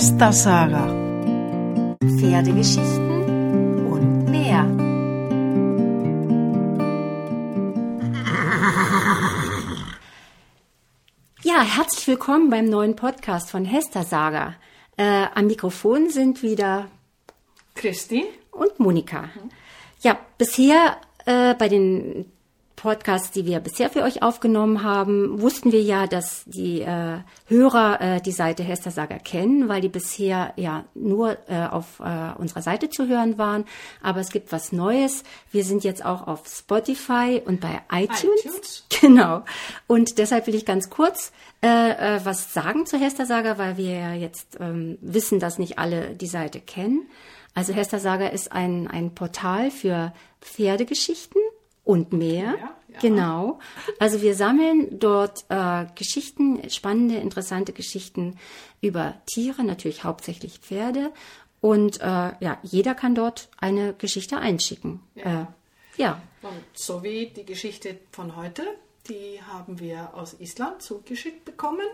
Hester-Saga. Pferdegeschichten und mehr. Ja, herzlich willkommen beim neuen Podcast von Hester Saga. Äh, am Mikrofon sind wieder Christi. und Monika. Ja, bisher äh, bei den Podcasts, die wir bisher für euch aufgenommen haben, wussten wir ja, dass die äh, Hörer äh, die Seite Hester Saga kennen, weil die bisher ja nur äh, auf äh, unserer Seite zu hören waren. Aber es gibt was Neues. Wir sind jetzt auch auf Spotify und bei iTunes. iTunes. Genau. Und deshalb will ich ganz kurz äh, äh, was sagen zur Hester Saga, weil wir ja jetzt ähm, wissen, dass nicht alle die Seite kennen. Also Hester Saga ist ein, ein Portal für Pferdegeschichten und mehr. Ja, ja. Genau. Also wir sammeln dort äh, Geschichten, spannende, interessante Geschichten über Tiere, natürlich hauptsächlich Pferde. Und äh, ja, jeder kann dort eine Geschichte einschicken. Ja. Äh, ja. Und so wie die Geschichte von heute, die haben wir aus Island zugeschickt bekommen.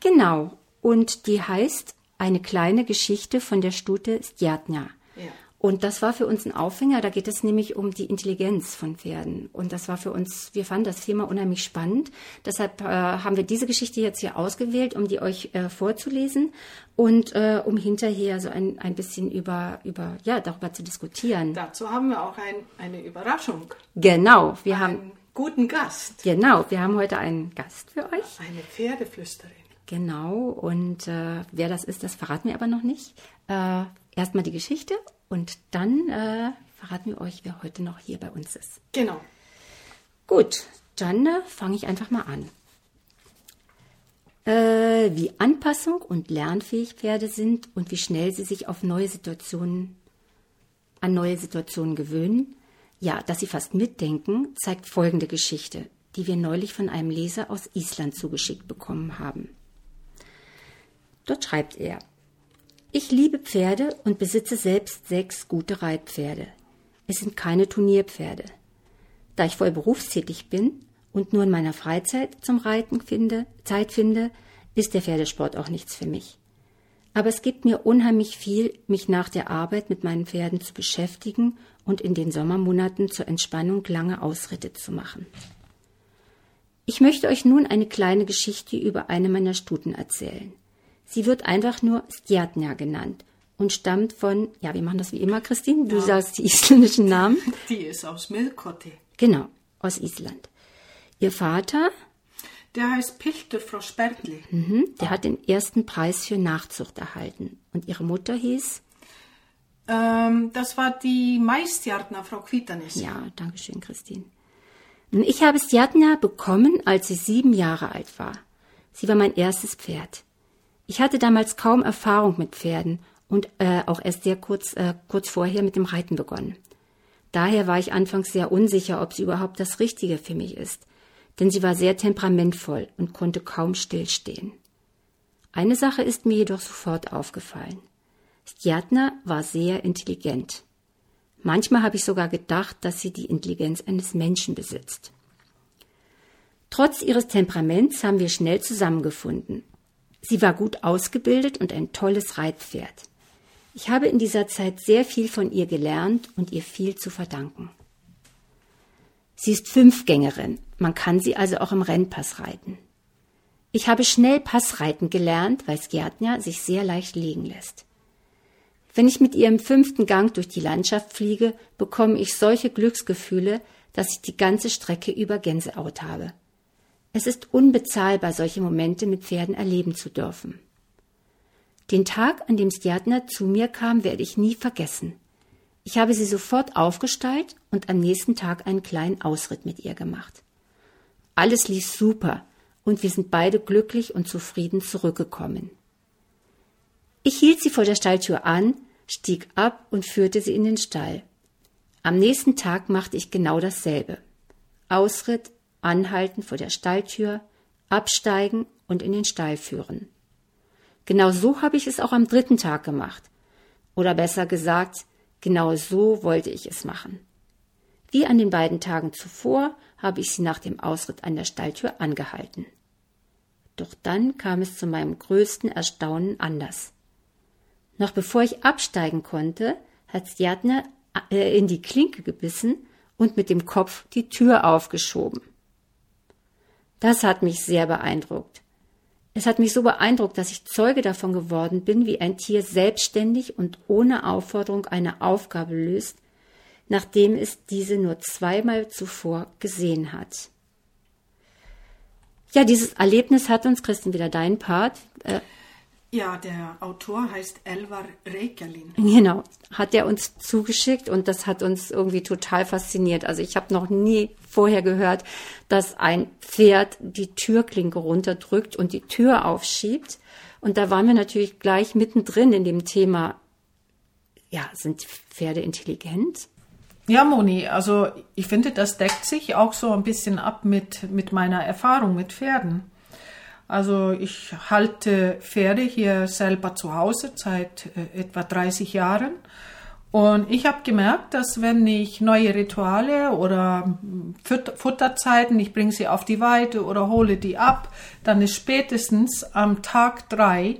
Genau. Und die heißt Eine kleine Geschichte von der Stute Stjatna. Ja. Und das war für uns ein Aufhänger. Da geht es nämlich um die Intelligenz von Pferden. Und das war für uns, wir fanden das Thema unheimlich spannend. Deshalb äh, haben wir diese Geschichte jetzt hier ausgewählt, um die euch äh, vorzulesen und äh, um hinterher so ein, ein bisschen über, über, ja, darüber zu diskutieren. Dazu haben wir auch ein, eine Überraschung. Genau. Wir haben, Einen guten Gast. genau, wir haben heute einen Gast für euch. Eine Pferdeflüsterin. Genau, und äh, wer das ist, das verraten wir aber noch nicht. Äh, Erstmal die Geschichte und dann äh, verraten wir euch, wer heute noch hier bei uns ist. Genau. Gut, dann äh, fange ich einfach mal an. Äh, wie Anpassung und lernfähig Pferde sind und wie schnell sie sich auf neue Situationen, an neue Situationen gewöhnen, ja, dass sie fast mitdenken, zeigt folgende Geschichte, die wir neulich von einem Leser aus Island zugeschickt bekommen haben. Dort schreibt er, ich liebe Pferde und besitze selbst sechs gute Reitpferde. Es sind keine Turnierpferde. Da ich voll berufstätig bin und nur in meiner Freizeit zum Reiten finde, Zeit finde, ist der Pferdesport auch nichts für mich. Aber es gibt mir unheimlich viel, mich nach der Arbeit mit meinen Pferden zu beschäftigen und in den Sommermonaten zur Entspannung lange Ausritte zu machen. Ich möchte euch nun eine kleine Geschichte über eine meiner Stuten erzählen. Sie wird einfach nur Stjatna genannt und stammt von, ja, wir machen das wie immer, Christine, du sagst die isländischen Namen. Die ist aus Milkotti. Genau, aus Island. Ihr Vater, Der heißt Piltur frá Sperli. mhm, der hat den ersten Preis für Nachzucht erhalten. Und ihre Mutter hieß, Ähm, das war die Maistjartner Frau Quitanis. ja, danke schön, Christine. Ich habe Stjatna bekommen, als sie sieben Jahre alt war. Sie war mein erstes Pferd. Ich hatte damals kaum Erfahrung mit Pferden und äh, auch erst sehr kurz, äh, kurz vorher mit dem Reiten begonnen. Daher war ich anfangs sehr unsicher, ob sie überhaupt das Richtige für mich ist, denn sie war sehr temperamentvoll und konnte kaum stillstehen. Eine Sache ist mir jedoch sofort aufgefallen. Stjatna war sehr intelligent. Manchmal habe ich sogar gedacht, dass sie die Intelligenz eines Menschen besitzt. Trotz ihres Temperaments haben wir schnell zusammengefunden. Sie war gut ausgebildet und ein tolles Reitpferd. Ich habe in dieser Zeit sehr viel von ihr gelernt und ihr viel zu verdanken. Sie ist Fünfgängerin, man kann sie also auch im Rennpass reiten. Ich habe schnell Passreiten gelernt, weil Skjatna sich sehr leicht legen lässt. Wenn ich mit ihr im fünften Gang durch die Landschaft fliege, bekomme ich solche Glücksgefühle, dass ich die ganze Strecke über Gänsehaut habe. Es ist unbezahlbar, solche Momente mit Pferden erleben zu dürfen. Den Tag, an dem Stjatna zu mir kam, werde ich nie vergessen. Ich habe sie sofort aufgestallt und am nächsten Tag einen kleinen Ausritt mit ihr gemacht. Alles lief super und wir sind beide glücklich und zufrieden zurückgekommen. Ich hielt sie vor der Stalltür an, stieg ab und führte sie in den Stall. Am nächsten Tag machte ich genau dasselbe. Ausritt, anhalten vor der Stalltür, absteigen und in den Stall führen. Genau so habe ich es auch am dritten Tag gemacht. Oder besser gesagt, genau so wollte ich es machen. Wie an den beiden Tagen zuvor habe ich sie nach dem Ausritt an der Stalltür angehalten. Doch dann kam es zu meinem größten Erstaunen anders. Noch bevor ich absteigen konnte, hat Stjatne äh, in die Klinke gebissen und mit dem Kopf die Tür aufgeschoben. Das hat mich sehr beeindruckt. Es hat mich so beeindruckt, dass ich Zeuge davon geworden bin, wie ein Tier selbstständig und ohne Aufforderung eine Aufgabe löst, nachdem es diese nur zweimal zuvor gesehen hat. Ja, dieses Erlebnis hat uns, Christian, wieder dein Part. Äh, ja, der Autor heißt Elvar Reykjalin. Genau, hat er uns zugeschickt und das hat uns irgendwie total fasziniert. Also ich habe noch nie vorher gehört, dass ein Pferd die Türklinke runterdrückt und die Tür aufschiebt. Und da waren wir natürlich gleich mittendrin in dem Thema, ja, sind Pferde intelligent? Ja, Moni, also ich finde, das deckt sich auch so ein bisschen ab mit, mit meiner Erfahrung mit Pferden. Also ich halte Pferde hier selber zu Hause seit äh, etwa 30 Jahren. Und ich habe gemerkt, dass wenn ich neue Rituale oder Futterzeiten, ich bringe sie auf die Weide oder hole die ab, dann ist spätestens am Tag drei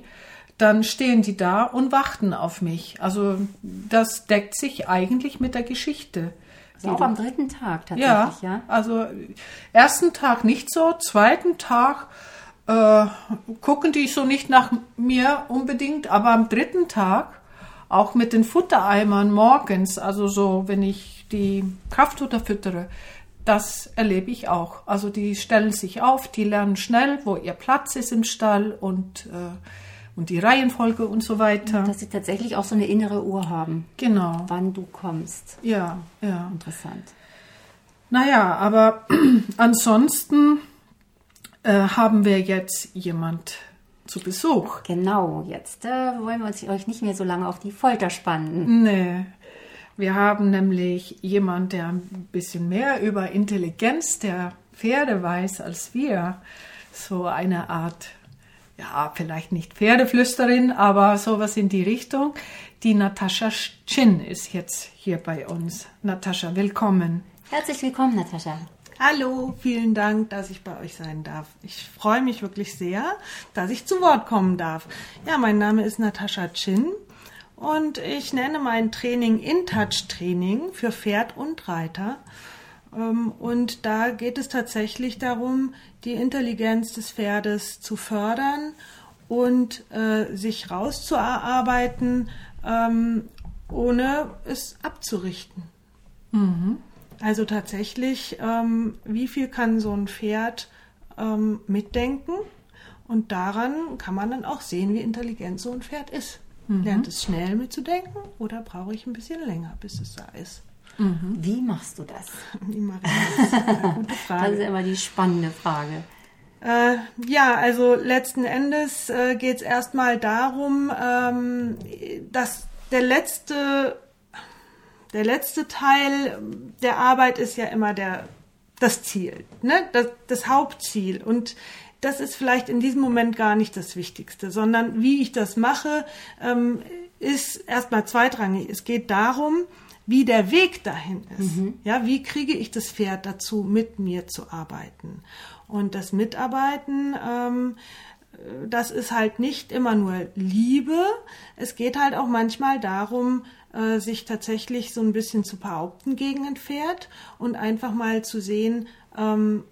dann stehen die da und warten auf mich. Also das deckt sich eigentlich mit der Geschichte. Also auch am dritten Tag tatsächlich, ja, ja? Also ersten Tag nicht so, zweiten Tag äh, gucken die so nicht nach mir unbedingt, aber am dritten Tag auch mit den Futtereimern morgens, also so, wenn ich die Kraftfutter füttere, das erlebe ich auch. Also die stellen sich auf, die lernen schnell, wo ihr Platz ist im Stall und äh, und die Reihenfolge und so weiter. Dass sie tatsächlich auch so eine innere Uhr haben. Genau. Wann du kommst. Ja, ja. Interessant. Naja, aber ansonsten äh, haben wir jetzt jemand zu Besuch. Genau, jetzt äh, wollen wir uns euch nicht mehr so lange auf die Folter spannen. Nee. Wir haben nämlich jemand, der ein bisschen mehr über Intelligenz der Pferde weiß als wir. So eine Art ja, vielleicht nicht Pferdeflüsterin, aber sowas in die Richtung. Die Natascha Chin ist jetzt hier bei uns. Natascha, willkommen. Herzlich willkommen, Natascha. Hallo, vielen Dank, dass ich bei euch sein darf. Ich freue mich wirklich sehr, dass ich zu Wort kommen darf. Ja, mein Name ist Natascha Chin und ich nenne mein Training In-Touch Training für Pferd und Reiter. Ähm, und da geht es tatsächlich darum, die Intelligenz des Pferdes zu fördern und äh, sich rauszuarbeiten, ähm, ohne es abzurichten. Mhm. Also tatsächlich, ähm, wie viel kann so ein Pferd ähm, mitdenken? Und daran kann man dann auch sehen, wie intelligent so ein Pferd ist. Mhm. Lernt es schnell mitzudenken oder brauche ich ein bisschen länger, bis es da ist? Mhm. Wie machst du das? Wie mache ich das? Gute Frage. Das ist immer die spannende Frage. Äh, ja, also letzten Endes äh, geht es erstmal darum, ähm, dass der letzte, der letzte Teil der Arbeit ist ja immer der, das Ziel, ne? das, das Hauptziel. Und das ist vielleicht in diesem Moment gar nicht das Wichtigste, sondern wie ich das mache, ähm, ist erstmal zweitrangig. Es geht darum, wie der Weg dahin ist. Mhm. Ja, wie kriege ich das Pferd dazu, mit mir zu arbeiten? Und das Mitarbeiten, ähm, das ist halt nicht immer nur Liebe. Es geht halt auch manchmal darum, äh, sich tatsächlich so ein bisschen zu behaupten gegen ein Pferd und einfach mal zu sehen, ähm,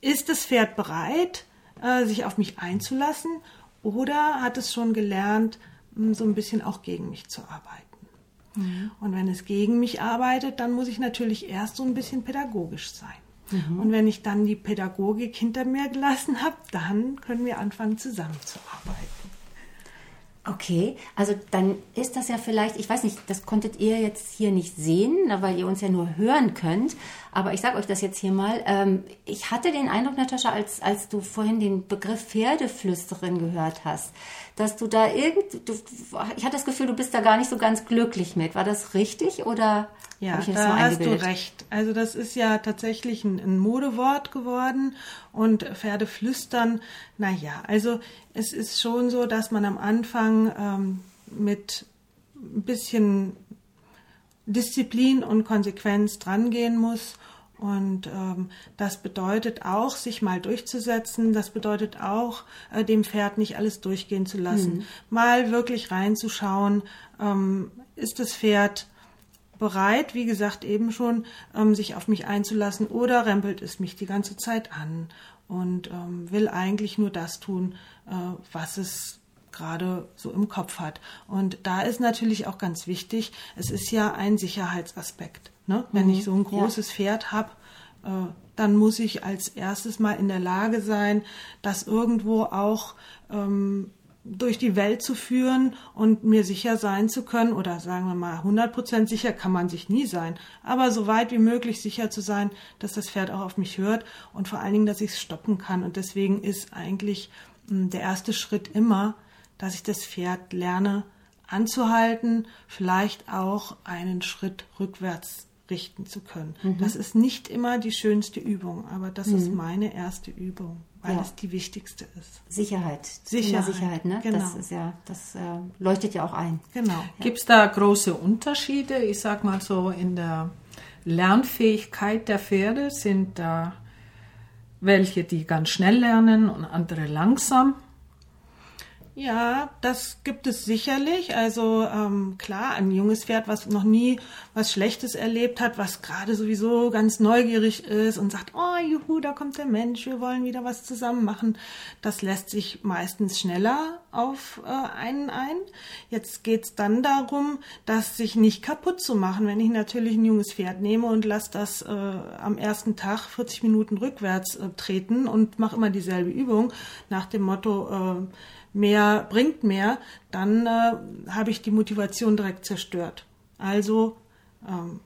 ist das Pferd bereit, äh, sich auf mich einzulassen oder hat es schon gelernt, so ein bisschen auch gegen mich zu arbeiten? Mhm. Und wenn es gegen mich arbeitet, dann muss ich natürlich erst so ein bisschen pädagogisch sein. Mhm. Und wenn ich dann die Pädagogik hinter mir gelassen habe, dann können wir anfangen zusammenzuarbeiten. Okay, also dann ist das ja vielleicht, ich weiß nicht, das konntet ihr jetzt hier nicht sehen, weil ihr uns ja nur hören könnt. Aber ich sage euch das jetzt hier mal. Ähm, ich hatte den Eindruck, Natascha, als, als du vorhin den Begriff Pferdeflüsterin gehört hast, dass du da irgend, du, ich hatte das Gefühl, du bist da gar nicht so ganz glücklich mit. War das richtig oder? Ja, da hast du recht. Also das ist ja tatsächlich ein, ein Modewort geworden und Pferdeflüstern, naja, also es ist schon so, dass man am Anfang ähm, mit ein bisschen Disziplin und Konsequenz drangehen muss Und ähm, das bedeutet auch, sich mal durchzusetzen. Das bedeutet auch, äh, dem Pferd nicht alles durchgehen zu lassen. Mhm. Mal wirklich reinzuschauen, ähm, ist das Pferd bereit, wie gesagt eben schon, ähm, sich auf mich einzulassen oder rempelt es mich die ganze Zeit an und ähm, will eigentlich nur das tun, äh, was es gerade so im Kopf hat. Und da ist natürlich auch ganz wichtig, es ist ja ein Sicherheitsaspekt. Ne? Wenn mhm. ich so ein großes ja. Pferd habe, äh, dann muss ich als erstes mal in der Lage sein, das irgendwo auch ähm, durch die Welt zu führen und mir sicher sein zu können, oder sagen wir mal 100% sicher kann man sich nie sein, aber so weit wie möglich sicher zu sein, dass das Pferd auch auf mich hört und vor allen Dingen, dass ich es stoppen kann. Und deswegen ist eigentlich mh, hm, der erste Schritt immer, dass ich das Pferd lerne anzuhalten, vielleicht auch einen Schritt rückwärts richten zu können. Mhm. Das ist nicht immer die schönste Übung, aber das mhm. ist meine erste Übung, weil ja. es die wichtigste ist. Sicherheit. Sicherheit, Sicherheit ne? Genau. Das ist ja, das äh, leuchtet ja auch ein. Genau. Ja. Gibt es da große Unterschiede? Ich sag mal so in der Lernfähigkeit der Pferde sind da welche, die ganz schnell lernen und andere langsam. Ja, das gibt es sicherlich. Also ähm, klar, ein junges Pferd, was noch nie was Schlechtes erlebt hat, was gerade sowieso ganz neugierig ist und sagt, oh juhu, da kommt der Mensch, wir wollen wieder was zusammen machen, das lässt sich meistens schneller auf äh, einen ein. Jetzt geht's dann darum, das sich nicht kaputt zu machen. Wenn ich natürlich ein junges Pferd nehme und lasse das äh, am ersten Tag 40 Minuten rückwärts äh, treten und mache immer dieselbe Übung nach dem Motto, äh, mehr bringt mehr, dann äh, habe ich die Motivation direkt zerstört. Also ähm,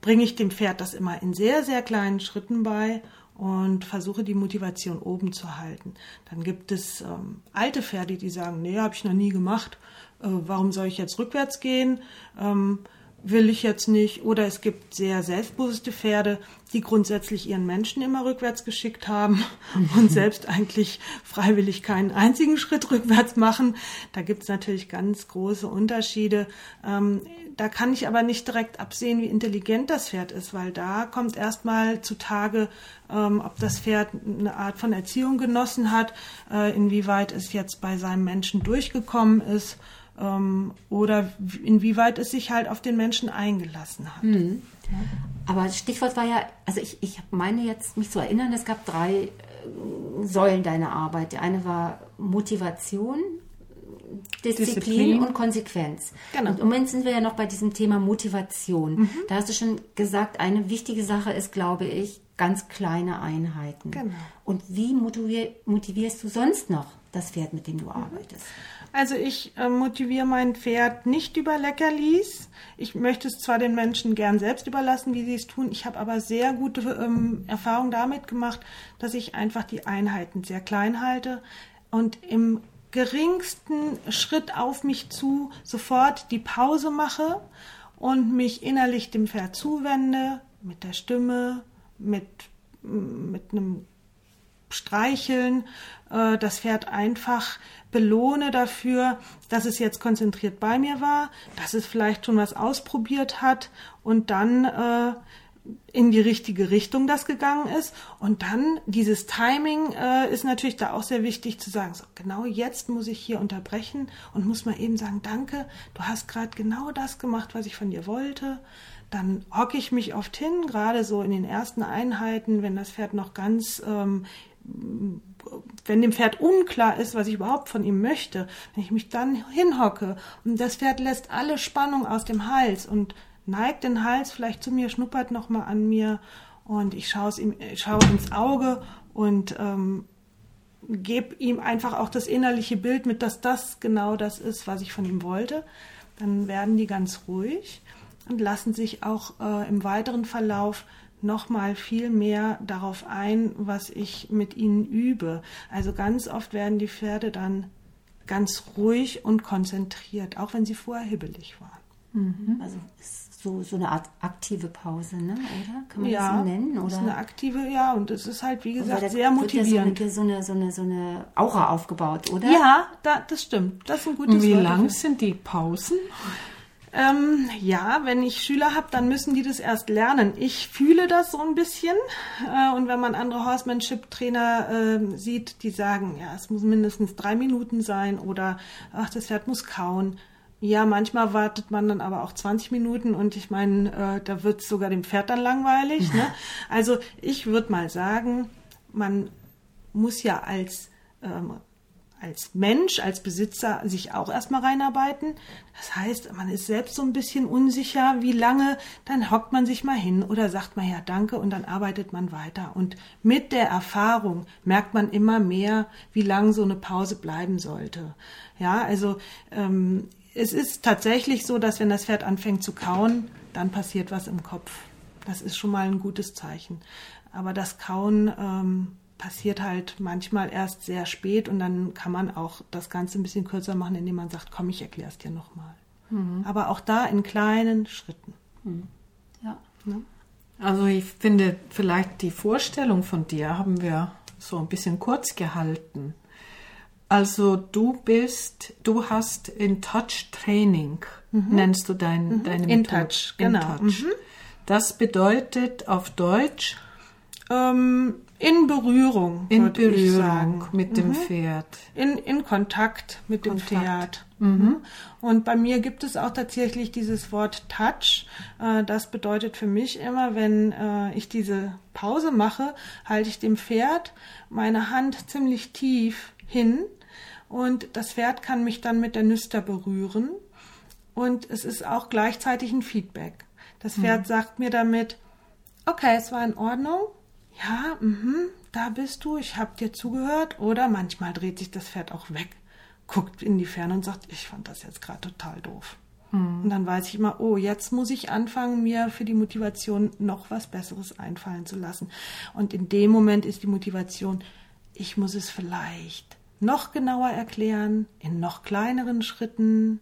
bringe ich dem Pferd das immer in sehr, sehr kleinen Schritten bei und versuche die Motivation oben zu halten. Dann gibt es ähm, alte Pferde, die sagen, nee, habe ich noch nie gemacht. Äh, warum soll ich jetzt rückwärts gehen? Ähm, will ich jetzt nicht. Oder es gibt sehr selbstbewusste Pferde, die grundsätzlich ihren Menschen immer rückwärts geschickt haben und selbst eigentlich freiwillig keinen einzigen Schritt rückwärts machen. Da gibt es natürlich ganz große Unterschiede. Ähm, da kann ich aber nicht direkt absehen, wie intelligent das Pferd ist, weil da kommt erstmal zutage, ähm, ob das Pferd eine Art von Erziehung genossen hat, äh, inwieweit es jetzt bei seinem Menschen durchgekommen ist oder inwieweit es sich halt auf den Menschen eingelassen hat. Mhm. Aber Stichwort war ja, also ich, ich meine jetzt mich zu erinnern, es gab drei äh, Säulen deiner Arbeit. Die eine war Motivation, Disziplin, Disziplin, und Konsequenz. Genau. Und im Moment sind wir ja noch bei diesem Thema Motivation. Mhm. Da hast du schon gesagt, eine wichtige Sache ist, glaube ich, ganz kleine Einheiten. Genau. Und wie motivier, motivierst du sonst noch das Pferd, mit dem du mhm. arbeitest? Also ich äh, motiviere mein Pferd nicht über Leckerlis. Ich möchte es zwar den Menschen gern selbst überlassen, wie sie es tun. Ich habe aber sehr gute ähm, Erfahrungen damit gemacht, dass ich einfach die Einheiten sehr klein halte und im geringsten Schritt auf mich zu sofort die Pause mache und mich innerlich dem Pferd zuwende, mit der Stimme, mit, mit einem Streicheln, äh, das Pferd einfach belohne dafür, dass es jetzt konzentriert bei mir war, dass es vielleicht schon was ausprobiert hat und dann äh, in die richtige Richtung das gegangen ist. Und dann dieses Timing äh, ist natürlich da auch sehr wichtig zu sagen, so, genau jetzt muss ich hier unterbrechen und muss mal eben sagen, danke, du hast gerade genau das gemacht, was ich von dir wollte. Dann hocke ich mich oft hin, gerade so in den ersten Einheiten, wenn das Pferd noch ganz ähm, wenn dem Pferd unklar ist, was ich überhaupt von ihm möchte, wenn ich mich dann hinhocke und das Pferd lässt alle Spannung aus dem Hals und neigt den Hals vielleicht zu mir, schnuppert nochmal an mir und ich schaue, ihm, schaue ins Auge und ähm, gebe ihm einfach auch das innerliche Bild mit, dass das genau das ist, was ich von ihm wollte. Dann werden die ganz ruhig und lassen sich auch äh, im weiteren Verlauf noch mal viel mehr darauf ein, was ich mit ihnen übe. Also ganz oft werden die Pferde dann ganz ruhig und konzentriert, auch wenn sie vorher hibbelig waren. Mhm. Also so, so eine Art aktive Pause, ne? oder? Kann man ja, das so nennen? Oder? ist eine aktive, ja, und es ist halt, wie gesagt, sehr motivierend. Ja so, eine, so, eine, so eine Aura aufgebaut, oder? Ja, da, das stimmt. Das ist ein gutes Wie lang sind die Pausen? Ähm, ja, wenn ich Schüler habe, dann müssen die das erst lernen. Ich fühle das so ein bisschen. Äh, und wenn man andere Horsemanship-Trainer äh, sieht, die sagen, ja, es muss mindestens drei Minuten sein oder ach, das Pferd muss kauen. Ja, manchmal wartet man dann aber auch 20 Minuten und ich meine, äh, da wird sogar dem Pferd dann langweilig. Ne? Also ich würde mal sagen, man muss ja als ähm, als Mensch, als Besitzer sich auch erstmal reinarbeiten. Das heißt, man ist selbst so ein bisschen unsicher, wie lange, dann hockt man sich mal hin oder sagt mal ja danke und dann arbeitet man weiter. Und mit der Erfahrung merkt man immer mehr, wie lang so eine Pause bleiben sollte. Ja, also ähm, es ist tatsächlich so, dass wenn das Pferd anfängt zu kauen, dann passiert was im Kopf. Das ist schon mal ein gutes Zeichen. Aber das Kauen ähm, passiert halt manchmal erst sehr spät und dann kann man auch das Ganze ein bisschen kürzer machen, indem man sagt, komm, ich erkläre es dir nochmal. Mhm. Aber auch da in kleinen Schritten. Mhm. Ja. Ne? Also ich finde, vielleicht die Vorstellung von dir haben wir so ein bisschen kurz gehalten. Also du bist, du hast in Touch Training, mhm. nennst du dein, mhm. deine In Touch, genau. In Touch. Mhm. Das bedeutet auf Deutsch ähm, in Berührung. In Berührung mit dem mhm. Pferd. In, in Kontakt mit Kontakt. dem Pferd. Mhm. Und bei mir gibt es auch tatsächlich dieses Wort Touch. Äh, das bedeutet für mich immer, wenn äh, ich diese Pause mache, halte ich dem Pferd meine Hand ziemlich tief hin und das Pferd kann mich dann mit der Nüster berühren. Und es ist auch gleichzeitig ein Feedback. Das Pferd mhm. sagt mir damit, okay, es war in Ordnung, ja, mhm, da bist du, ich habe dir zugehört. Oder manchmal dreht sich das Pferd auch weg, guckt in die Ferne und sagt, ich fand das jetzt gerade total doof. Mhm. Und dann weiß ich immer, oh, jetzt muss ich anfangen, mir für die Motivation noch was Besseres einfallen zu lassen. Und in dem Moment ist die Motivation, ich muss es vielleicht noch genauer erklären, in noch kleineren Schritten.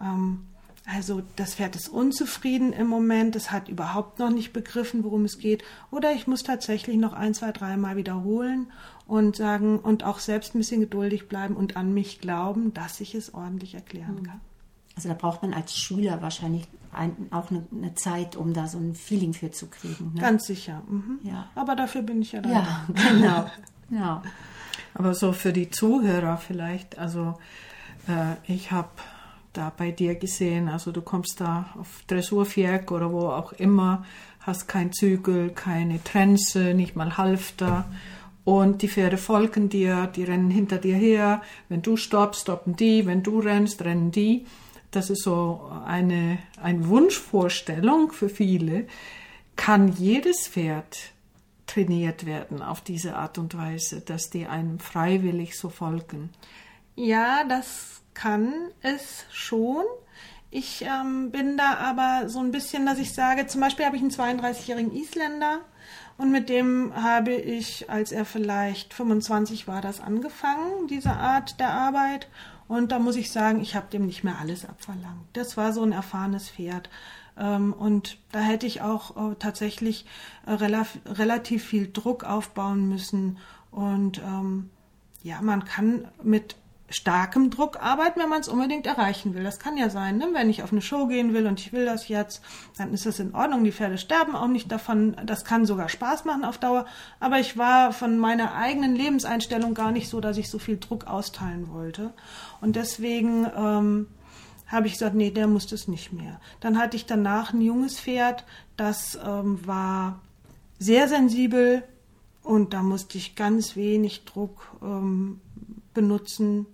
Ähm, also das Pferd ist unzufrieden im Moment, es hat überhaupt noch nicht begriffen, worum es geht. Oder ich muss tatsächlich noch ein, zwei, dreimal wiederholen und sagen und auch selbst ein bisschen geduldig bleiben und an mich glauben, dass ich es ordentlich erklären hm. kann. Also da braucht man als Schüler wahrscheinlich ein, auch eine, eine, Zeit, um da so ein Feeling für zu kriegen. Ne? Ganz sicher. Mhm. Ja. Aber dafür bin ich ja da. Ja, genau. ja. Aber so für die Zuhörer vielleicht, also äh, ich habe da bei dir gesehen. Also du kommst da auf Dressurviereck oder wo auch immer, hast kein Zügel, keine Trense, nicht mal Halfter. Und die Pferde folgen dir, die rennen hinter dir her. Wenn du stoppst, stoppen die. Wenn du rennst, rennen die. Das ist so eine, eine Wunschvorstellung für viele. Kann jedes Pferd trainiert werden auf diese Art und Weise, dass die einem freiwillig so folgen? Ja, das kann es schon. Ich ähm, bin da aber so ein bisschen, dass ich sage, zum Beispiel habe ich einen 32-jährigen Isländer und mit dem habe ich, als er vielleicht 25 war, das angefangen, diese Art der Arbeit. Und da muss ich sagen, ich habe dem nicht mehr alles abverlangt. Das war so ein erfahrenes Pferd. Ähm, und da hätte ich auch äh, tatsächlich äh, relativ viel Druck aufbauen müssen. Und ähm, ja, man kann mit starkem Druck arbeiten, wenn man es unbedingt erreichen will. Das kann ja sein, ne? wenn ich auf eine Show gehen will und ich will das jetzt, dann ist das in Ordnung. Die Pferde sterben auch nicht davon. Das kann sogar Spaß machen auf Dauer. Aber ich war von meiner eigenen Lebenseinstellung gar nicht so, dass ich so viel Druck austeilen wollte. Und deswegen ähm, habe ich gesagt, nee, der muss das nicht mehr. Dann hatte ich danach ein junges Pferd, das ähm, war sehr sensibel und da musste ich ganz wenig Druck ähm, benutzen.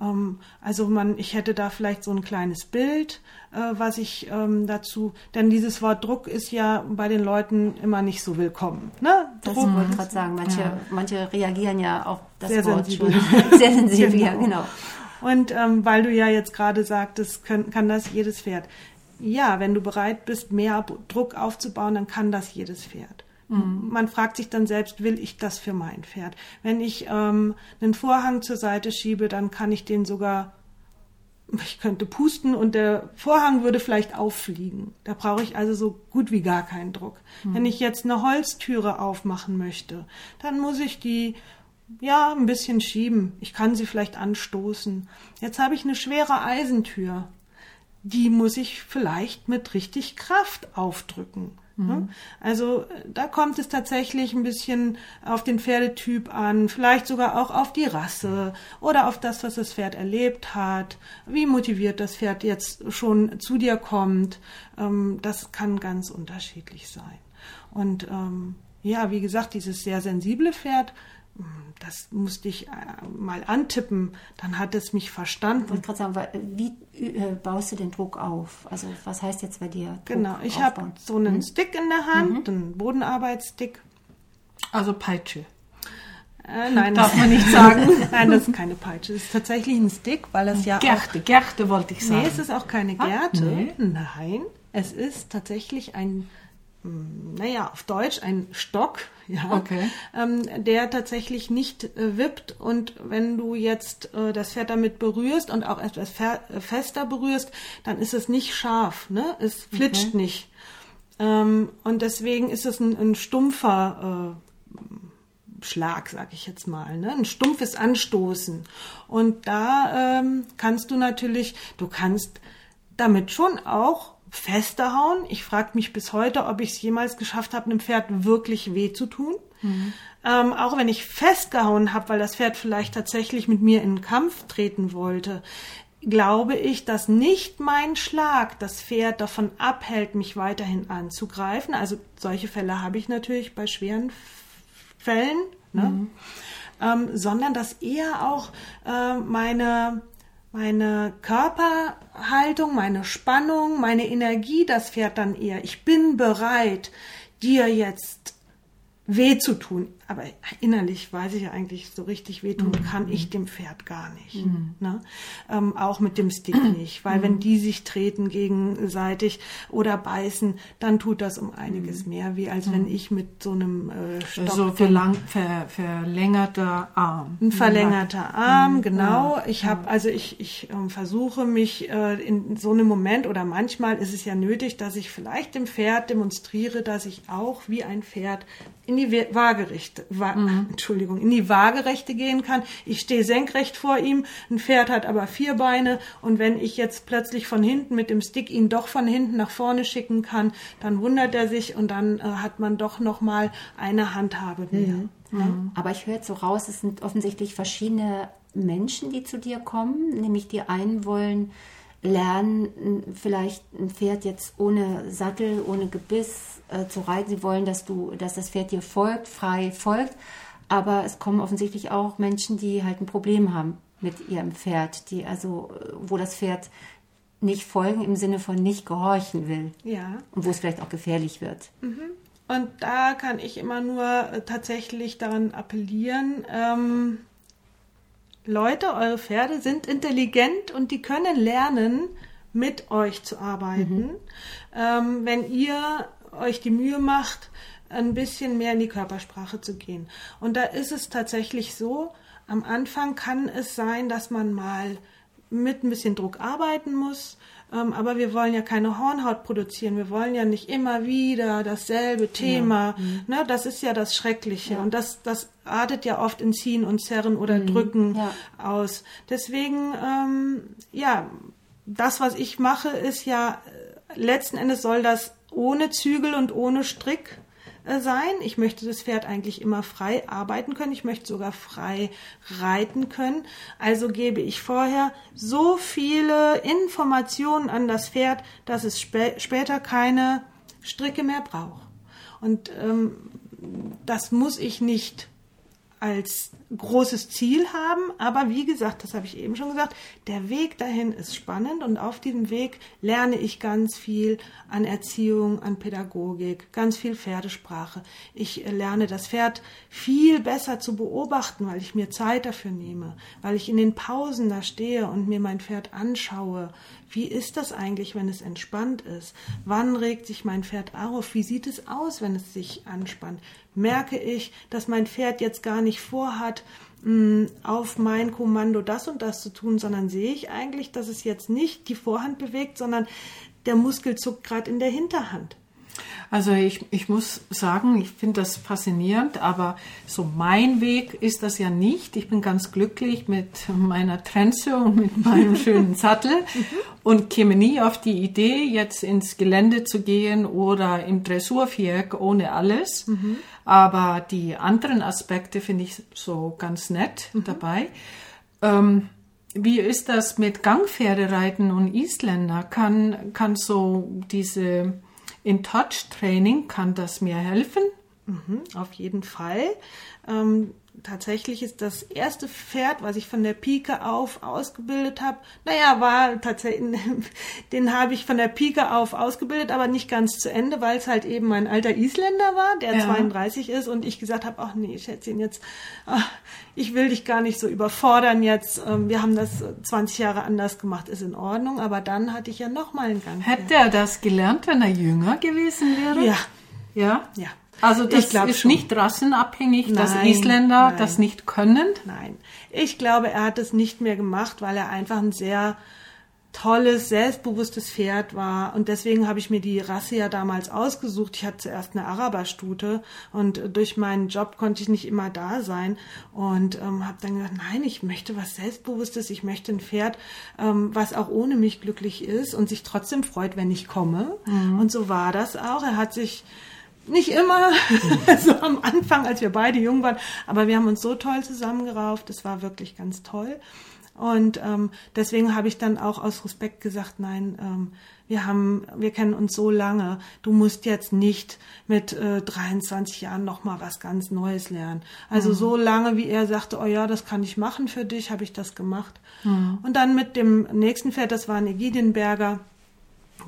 Ähm, also man, ich hätte da vielleicht so ein kleines Bild, äh, was ich ähm, dazu, denn dieses Wort Druck ist ja bei den Leuten immer nicht so willkommen. Ne? Das wollte ich gerade sagen. Manche, ja. manche reagieren ja auf das Sehr Wort sensibel. schon. Sehr sensibel, genau. ja, genau. Und ähm, weil du ja jetzt gerade sagtest, können, kann das jedes Pferd. Ja, wenn du bereit bist, mehr Druck aufzubauen, dann kann das jedes Pferd. Mhm. Man fragt sich dann selbst, will ich das für mein Pferd? Wenn ich ähm, einen Vorhang zur Seite schiebe, dann kann ich den sogar, ich könnte pusten und der Vorhang würde vielleicht auffliegen. Da brauche ich also so gut wie gar keinen Druck. Mhm. Wenn ich jetzt eine Holztüre aufmachen möchte, dann muss ich die ja, ein bisschen schieben. Ich kann sie vielleicht anstoßen. Jetzt habe ich eine schwere Eisentür die muss ich vielleicht mit richtig Kraft aufdrücken. Mhm. Also da kommt es tatsächlich ein bisschen auf den Pferdetyp an, vielleicht sogar auch auf die Rasse oder auf das, was das Pferd erlebt hat, wie motiviert das Pferd jetzt schon zu dir kommt. Ähm, das kann ganz unterschiedlich sein. Und ähm, ja, wie gesagt, dieses sehr sensible Pferd, das musste ich äh, mal antippen, dann hat es mich verstanden. Ich wollte gerade sagen, wie äh, baust du den Druck auf? Also was heißt jetzt bei dir? Druck genau, ich habe so einen mhm. Stick in der Hand, mhm. einen Bodenarbeitsstick. Also Peitsche. Äh, nein, darf man nicht sagen. nein, das ist keine Peitsche. Es ist tatsächlich ein Stick, weil es ja Gerte, auch, Gerte wollte ich sagen. Nee, es ist auch keine ah, Gerte. Ah, nee. Nein, es ist tatsächlich ein naja, auf Deutsch ein Stock, ja, okay. ähm, der tatsächlich nicht äh, wippt und wenn du jetzt äh, das Pferd damit berührst und auch etwas äh, fester berührst, dann ist es nicht scharf, ne? Es flitscht okay. nicht. Ähm, und deswegen ist es ein, ein stumpfer äh, Schlag, sag ich jetzt mal, ne? ein stumpfes Anstoßen. Und da ähm, kannst du natürlich, du kannst damit schon auch fester hauen. Ich frage mich bis heute, ob ich es jemals geschafft habe, einem Pferd wirklich weh zu tun. Mhm. Ähm, auch wenn ich festgehauen habe, weil das Pferd vielleicht tatsächlich mit mir in den Kampf treten wollte, glaube ich, dass nicht mein Schlag das Pferd davon abhält, mich weiterhin anzugreifen. Also solche Fälle habe ich natürlich bei schweren Fällen, ne? mhm. ähm, sondern dass eher auch äh, meine meine Körperhaltung, meine Spannung, meine Energie, das fährt dann eher. Ich bin bereit, dir jetzt weh zu tun aber innerlich weiß ich ja eigentlich, so richtig wehtun mhm. kann ich dem Pferd gar nicht. Mhm. Ne? Ähm, auch mit dem Stick nicht. Weil mhm. wenn die sich treten gegenseitig oder beißen, dann tut das um einiges mhm. mehr weh, als wenn mhm. ich mit so einem äh, Stock... So verlang, ver, verlängerter Arm. Ein verlängerter Arm, genau. Ich habe, also ich, ich äh, versuche mich äh, in so einem Moment oder manchmal ist es ja nötig, dass ich vielleicht dem Pferd demonstriere, dass ich auch wie ein Pferd in die Wa mhm. Entschuldigung, in die Waagerechte gehen kann. Ich stehe senkrecht vor ihm, ein Pferd hat aber vier Beine und wenn ich jetzt plötzlich von hinten mit dem Stick ihn doch von hinten nach vorne schicken kann, dann wundert er sich und dann äh, hat man doch noch mal eine Handhabe mehr. Mhm. Ja? Aber ich höre jetzt so raus, es sind offensichtlich verschiedene Menschen, die zu dir kommen, nämlich die einen wollen lernen, vielleicht ein Pferd jetzt ohne Sattel, ohne Gebiss äh, zu reiten. Sie wollen, dass du, dass das Pferd dir folgt, frei folgt. Aber es kommen offensichtlich auch Menschen, die halt ein Problem haben mit ihrem Pferd, die also, wo das Pferd nicht folgen im Sinne von nicht gehorchen will. Ja. Und wo es vielleicht auch gefährlich wird. Mhm. Und da kann ich immer nur äh, tatsächlich daran appellieren, ähm, Leute, eure Pferde sind intelligent und die können lernen, mit euch zu arbeiten, mhm. ähm, wenn ihr euch die Mühe macht, ein bisschen mehr in die Körpersprache zu gehen. Und da ist es tatsächlich so, am Anfang kann es sein, dass man mal mit ein bisschen Druck arbeiten muss, ähm, aber wir wollen ja keine Hornhaut produzieren. Wir wollen ja nicht immer wieder dasselbe Thema. Ja. Mhm. Ne, das ist ja das Schreckliche. Ja. Und das, das artet ja oft in Ziehen und Zerren oder mhm. Drücken ja. aus. Deswegen, ähm, ja, das, was ich mache, ist ja, äh, letzten Endes soll das ohne Zügel und ohne Strick äh, sein. Ich möchte das Pferd eigentlich immer frei arbeiten können. Ich möchte sogar frei reiten können. Also gebe ich vorher so viele Informationen an das Pferd, dass es spä später keine Stricke mehr braucht. Und ähm, das muss ich nicht als großes Ziel haben. Aber wie gesagt, das habe ich eben schon gesagt, der Weg dahin ist spannend und auf diesem Weg lerne ich ganz viel an Erziehung, an Pädagogik, ganz viel Pferdesprache. Ich lerne das Pferd viel besser zu beobachten, weil ich mir Zeit dafür nehme, weil ich in den Pausen da stehe und mir mein Pferd anschaue. Wie ist das eigentlich, wenn es entspannt ist? Wann regt sich mein Pferd auf? Wie sieht es aus, wenn es sich anspannt? Merke ich, dass mein Pferd jetzt gar nicht vorhat, mm, auf mein Kommando das und das zu tun, sondern sehe ich eigentlich, dass es jetzt nicht die Vorhand bewegt, sondern der Muskel zuckt gerade in der Hinterhand. Also ich, ich muss sagen, ich finde das faszinierend, aber so mein Weg ist das ja nicht. Ich bin ganz glücklich mit meiner Trense und mit meinem schönen Sattel und käme nie auf die Idee, jetzt ins Gelände zu gehen oder im Dressurviereck ohne alles. Mhm. Aber die anderen Aspekte finde ich so ganz nett mhm. dabei. Ähm, wie ist das mit Gangpferdereiten und Isländer? Kann, kann so diese in-Touch-Training, kann das mir helfen? Mhm, auf jeden Fall. Ähm, tatsächlich ist das erste Pferd, was ich von der Pike auf ausgebildet habe, naja, war tatsächlich, den habe ich von der Pike auf ausgebildet, aber nicht ganz zu Ende, weil es halt eben ein alter Isländer war, der ja. 32 ist und ich gesagt habe, ach nee, ich schätze ihn jetzt, ach, ich will dich gar nicht so überfordern jetzt, ähm, wir haben das 20 Jahre anders gemacht, ist in Ordnung, aber dann hatte ich ja noch mal einen Gang. Hätte er das gelernt, wenn er jünger gewesen wäre? Ja. Ja? Ja. Also das ist schon. nicht rassenabhängig, nein, dass Isländer nein. das nicht können? Nein, ich glaube, er hat es nicht mehr gemacht, weil er einfach ein sehr tolles, selbstbewusstes Pferd war. Und deswegen habe ich mir die Rasse ja damals ausgesucht. Ich hatte zuerst eine Araberstute und durch meinen Job konnte ich nicht immer da sein. Und ähm, habe dann gesagt, nein, ich möchte was Selbstbewusstes. Ich möchte ein Pferd, ähm, was auch ohne mich glücklich ist und sich trotzdem freut, wenn ich komme. Mhm. Und so war das auch. Er hat sich nicht immer, so am Anfang, als wir beide jung waren, aber wir haben uns so toll zusammengerauft, das war wirklich ganz toll. Und ähm, deswegen habe ich dann auch aus Respekt gesagt, nein, ähm, wir haben, wir kennen uns so lange. Du musst jetzt nicht mit äh, 23 Jahren noch mal was ganz Neues lernen. Also mhm. so lange, wie er sagte, oh ja, das kann ich machen für dich, habe ich das gemacht. Mhm. Und dann mit dem nächsten Pferd, das war ein Egidienberger,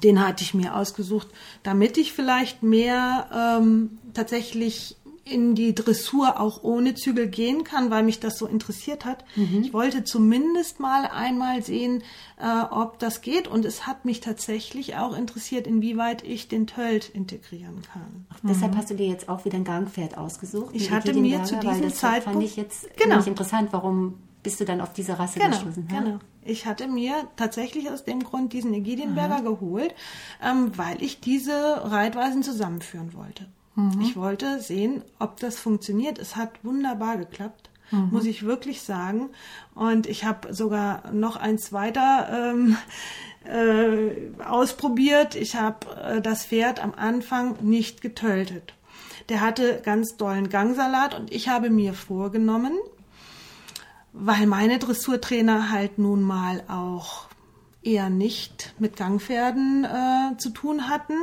den hatte ich mir ausgesucht, damit ich vielleicht mehr ähm, tatsächlich in die Dressur auch ohne Zügel gehen kann, weil mich das so interessiert hat. Mhm. Ich wollte zumindest mal einmal sehen, äh, ob das geht. Und es hat mich tatsächlich auch interessiert, inwieweit ich den Tölt integrieren kann. Ach, deshalb mhm. hast du dir jetzt auch wieder ein Gangpferd ausgesucht. Ich hatte mir zu diesem weil das Zeitpunkt fand ich jetzt genau. interessant, warum bist du dann auf diese Rasse genau, gestoßen? Ja? Genau. Ich hatte mir tatsächlich aus dem Grund diesen Egidienberger Aha. geholt, ähm, weil ich diese Reitweisen zusammenführen wollte. Mhm. Ich wollte sehen, ob das funktioniert. Es hat wunderbar geklappt. Mhm. muss ich wirklich sagen. Und ich habe sogar noch eins weiter ähm, äh, ausprobiert. Ich habe äh, das Pferd am Anfang nicht getötet. Der hatte ganz dollen Gangsalat und ich habe mir vorgenommen, weil meine Dressurtrainer halt nun mal auch eher nicht mit Gangpferden äh, zu tun hatten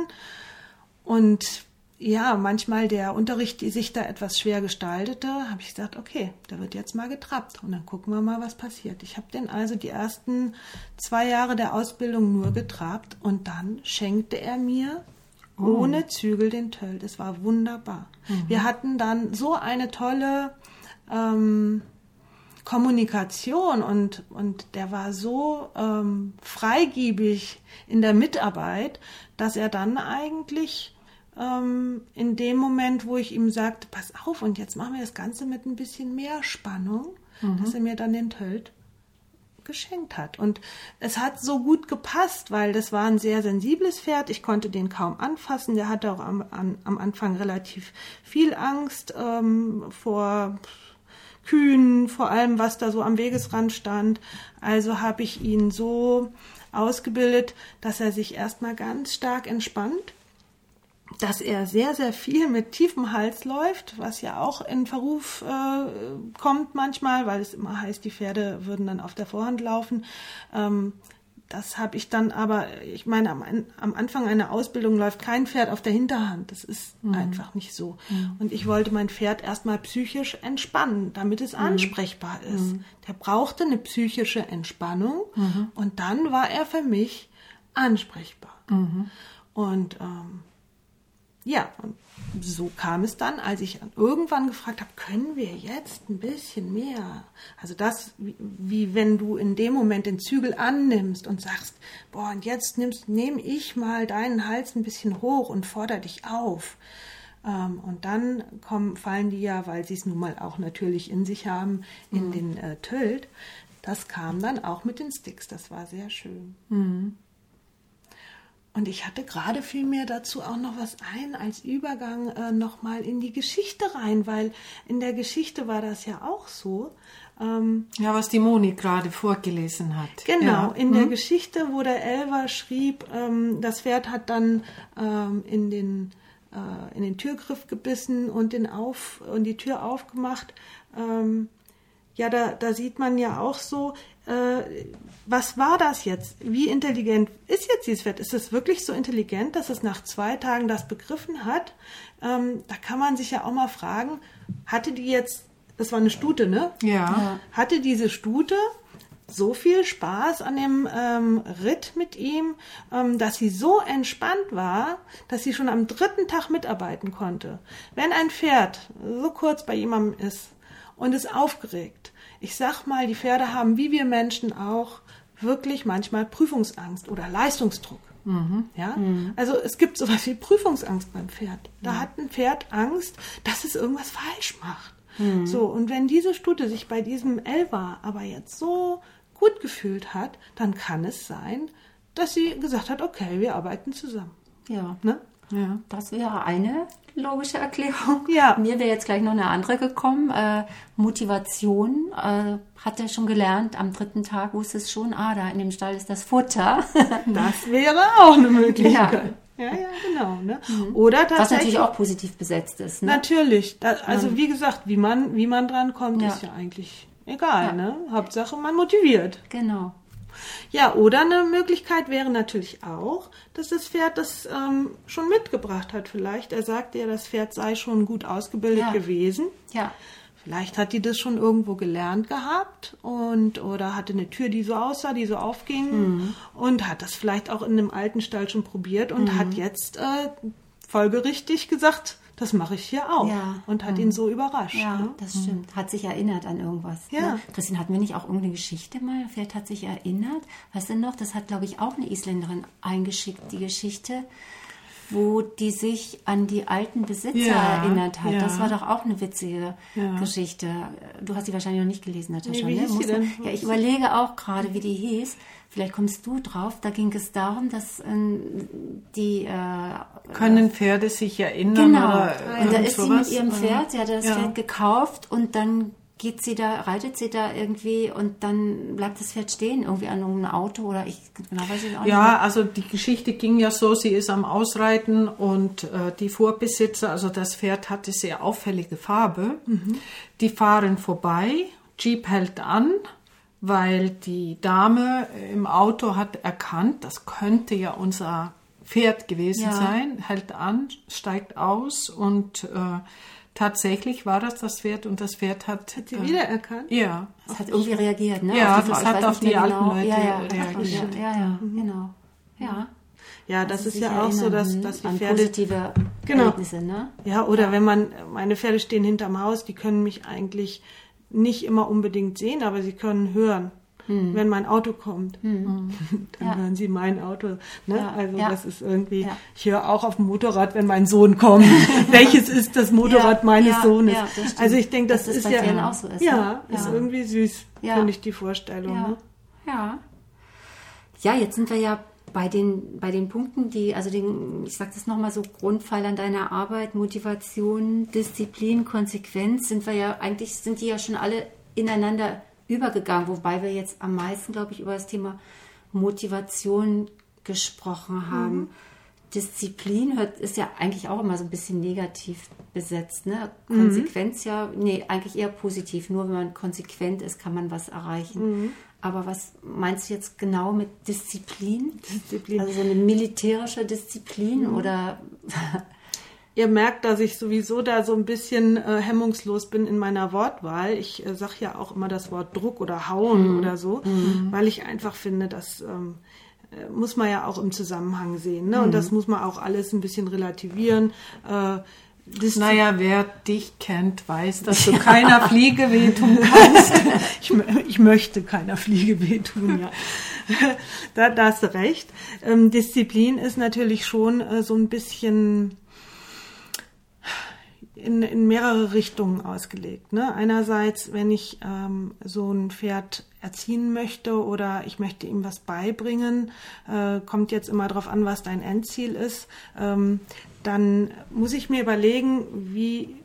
und ja, manchmal der Unterricht sich da etwas schwer gestaltete, habe ich gesagt, okay, da wird jetzt mal getrappt und dann gucken wir mal, was passiert. Ich habe den also die ersten zwei Jahre der Ausbildung nur getrabt und dann schenkte er mir oh. ohne Zügel den Töll. Das war wunderbar. Mhm. Wir hatten dann so eine tolle ähm, Kommunikation und, und der war so ähm, freigiebig in der Mitarbeit, dass er dann eigentlich ähm, in dem Moment, wo ich ihm sagte, pass auf und jetzt machen wir das Ganze mit ein bisschen mehr Spannung, mhm. dass er mir dann den Tölt geschenkt hat. Und es hat so gut gepasst, weil das war ein sehr sensibles Pferd. Ich konnte den kaum anfassen. Der hatte auch am, am Anfang relativ viel Angst ähm, vor Kühen, vor allem was da so am Wegesrand stand. Also habe ich ihn so ausgebildet, dass er sich erstmal ganz stark entspannt, dass er sehr, sehr viel mit tiefem Hals läuft, was ja auch in Verruf äh, kommt manchmal, weil es immer heißt, die Pferde würden dann auf der Vorhand laufen. Ähm, das habe ich dann aber, ich meine, am, am, Anfang einer Ausbildung läuft kein Pferd auf der Hinterhand. Das ist mhm. einfach nicht so. Mhm. Und ich wollte mein Pferd erstmal psychisch entspannen, damit es mhm. ansprechbar ist. Mhm. Der brauchte eine psychische Entspannung mhm. und dann war er für mich ansprechbar. Mhm. Und ähm, ja, und so kam es dann, als ich irgendwann gefragt habe, können wir jetzt ein bisschen mehr? Also das, wie, wie, wenn du in dem Moment den Zügel annimmst und sagst, boah, und jetzt nimmst, nehme ich mal deinen Hals ein bisschen hoch und fordere dich auf. Ähm, und dann kommen, fallen die ja, weil sie es nun mal auch natürlich in sich haben, in mhm. den äh, Tölt. Das kam dann auch mit den Sticks. Das war sehr schön. Mhm. Und ich hatte gerade fiel mir dazu auch noch was ein als Übergang äh, nochmal in die Geschichte rein, weil in der Geschichte war das ja auch so. Ähm, ja, was die Moni gerade vorgelesen hat. Genau, ja. in hm? der mhm. Geschichte, wo der Elver schrieb, ähm, das Pferd hat dann ähm, in den äh, in den Türgriff gebissen und den auf und die Tür aufgemacht. Ähm, ja, da, da sieht man ja auch so, äh, was war das jetzt? Wie intelligent ist jetzt dieses Pferd? Ist es wirklich so intelligent, dass es nach zwei Tagen das begriffen hat? Ähm, da kann man sich ja auch mal fragen, hatte die jetzt, das war eine Stute, ne? Ja. Hatte diese Stute so viel Spaß an dem ähm, Ritt mit ihm, ähm, dass sie so entspannt war, dass sie schon am dritten Tag mitarbeiten konnte. Wenn ein Pferd so kurz bei jemandem ist und ist aufgeregt, ich sag mal, die Pferde haben, wie wir Menschen auch, wirklich manchmal Prüfungsangst oder Leistungsdruck. Mhm. Ja, mhm. also es gibt sowas wie Prüfungsangst beim Pferd. Da mhm. hat ein Pferd Angst, dass es irgendwas falsch macht. Mhm. So, und wenn diese Stute sich bei diesem Elva aber jetzt so gut gefühlt hat, dann kann es sein, dass sie gesagt hat, okay, wir arbeiten zusammen. Ja. Ne? Ja. Das wäre eine logische Erklärung. Ja. Mir wäre jetzt gleich noch eine andere gekommen. Äh, Motivation äh, hat er schon gelernt. Am dritten Tag wusste es schon, ah, da in dem Stall ist das Futter. das wäre auch eine Möglichkeit. Ja. Ja, ja, genau. Ne? Mhm. Oder Was natürlich auch positiv besetzt ist. Ne? Natürlich. Da, also wie gesagt, wie man, wie man dran kommt, ja. ist ja eigentlich egal. Ne? Hauptsache, man motiviert. Genau. Ja, oder eine Möglichkeit wäre natürlich auch, dass das Pferd das ähm, schon mitgebracht hat. Vielleicht, er sagte ja, das Pferd sei schon gut ausgebildet ja. gewesen. Ja. Vielleicht hat die das schon irgendwo gelernt gehabt und oder hatte eine Tür, die so aussah, die so aufging mhm. und hat das vielleicht auch in einem alten Stall schon probiert und mhm. hat jetzt äh, folgerichtig gesagt, das mache ich hier auch. Ja. Und hat mhm. ihn so überrascht. Ja, ne? das stimmt. Hat sich erinnert an irgendwas. Ja. Ne? Christine, hatten wir nicht auch irgendeine Geschichte mal? Pferd hat sich erinnert. Weißt du noch, das hat, glaube ich, auch eine Isländerin eingeschickt, die Geschichte wo die sich an die alten Besitzer ja, erinnert hat. Ja. Das war doch auch eine witzige ja. Geschichte. Du hast sie wahrscheinlich noch nicht gelesen, Natascha. Nee, wie ne? hieß denn? Ja, ich überlege auch gerade, wie die hieß. Vielleicht kommst du drauf. Da ging es darum, dass äh, die äh, können Pferde sich erinnern. Genau. Oder und da ist sie mit ihrem Pferd. Sie hat das Pferd gekauft und dann geht sie da, reitet sie da irgendwie und dann bleibt das Pferd stehen, irgendwie an einem Auto oder ich genau weiß ich auch nicht. Ja, also die Geschichte ging ja so, sie ist am Ausreiten und äh, die Vorbesitzer, also das Pferd hatte sehr auffällige Farbe, mhm. die fahren vorbei, Jeep hält an, weil die Dame im Auto hat erkannt, das könnte ja unser Pferd gewesen ja. sein, hält an, steigt aus und äh, tatsächlich war das das Pferd und das Pferd hat. Hat sie äh, wiedererkannt? Ja. Es hat irgendwie reagiert, ne? Ja, das hat auf die alten genau. Leute ja, ja, reagiert. Ja, ja, mhm. genau. Ja. Ja, das also ist ja auch so, dass, dass die Pferde. Positive genau. Erlebnisse, ne? Ja, oder ja. wenn man, meine Pferde stehen hinterm Haus, die können mich eigentlich nicht immer unbedingt sehen, aber sie können hören hm. wenn mein Auto kommt. Hm. Dann ja. hören sie mein Auto. Ne? Ja. Also ja. das ist irgendwie, ich höre auch auf dem Motorrad, wenn mein Sohn kommt. Welches ist das Motorrad meines Sohnes? also ich denke, das, das, ist, ist ja, so ist, ja, ne? ist irgendwie süß, finde ich die Vorstellung. Ne? Ja. Ja, jetzt sind wir ja bei den, bei den Punkten, die, also den, ich sage das nochmal so, Grundpfeilern deiner Arbeit, Motivation, Disziplin, Konsequenz, sind wir ja, eigentlich sind die ja schon alle ineinander übergegangen, wobei wir jetzt am meisten, glaube ich, über das Thema Motivation gesprochen haben. Mhm. Disziplin hört, ist ja eigentlich auch immer so ein bisschen negativ besetzt. Ne? Konsequenz mhm. ja, nee, eigentlich eher positiv. Nur wenn man konsequent ist, kann man was erreichen. Mhm. Aber was meinst du jetzt genau mit Disziplin? Disziplin. Also so eine militärische Disziplin mhm. oder Ihr merkt, dass ich sowieso da so ein bisschen äh, hemmungslos bin in meiner Wortwahl. Ich äh, sage ja auch immer das Wort Druck oder Hauen mhm. oder so, mhm. weil ich einfach finde, das ähm, äh, muss man ja auch im Zusammenhang sehen. Ne? Mhm. Und das muss man auch alles ein bisschen relativieren. Äh, das naja, wer dich kennt, weiß, dass du keiner Fliege wehtun kannst. ich, ich, möchte keiner Fliege wehtun, ja. da, da hast du recht. Ähm, Disziplin ist natürlich schon äh, so ein bisschen in, in mehrere Richtungen ausgelegt. Ne? Einerseits, wenn ich ähm, so ein Pferd erziehen möchte oder ich möchte ihm was beibringen, äh, kommt jetzt immer darauf an, was dein Endziel ist, ähm, dann muss ich mir überlegen, wie,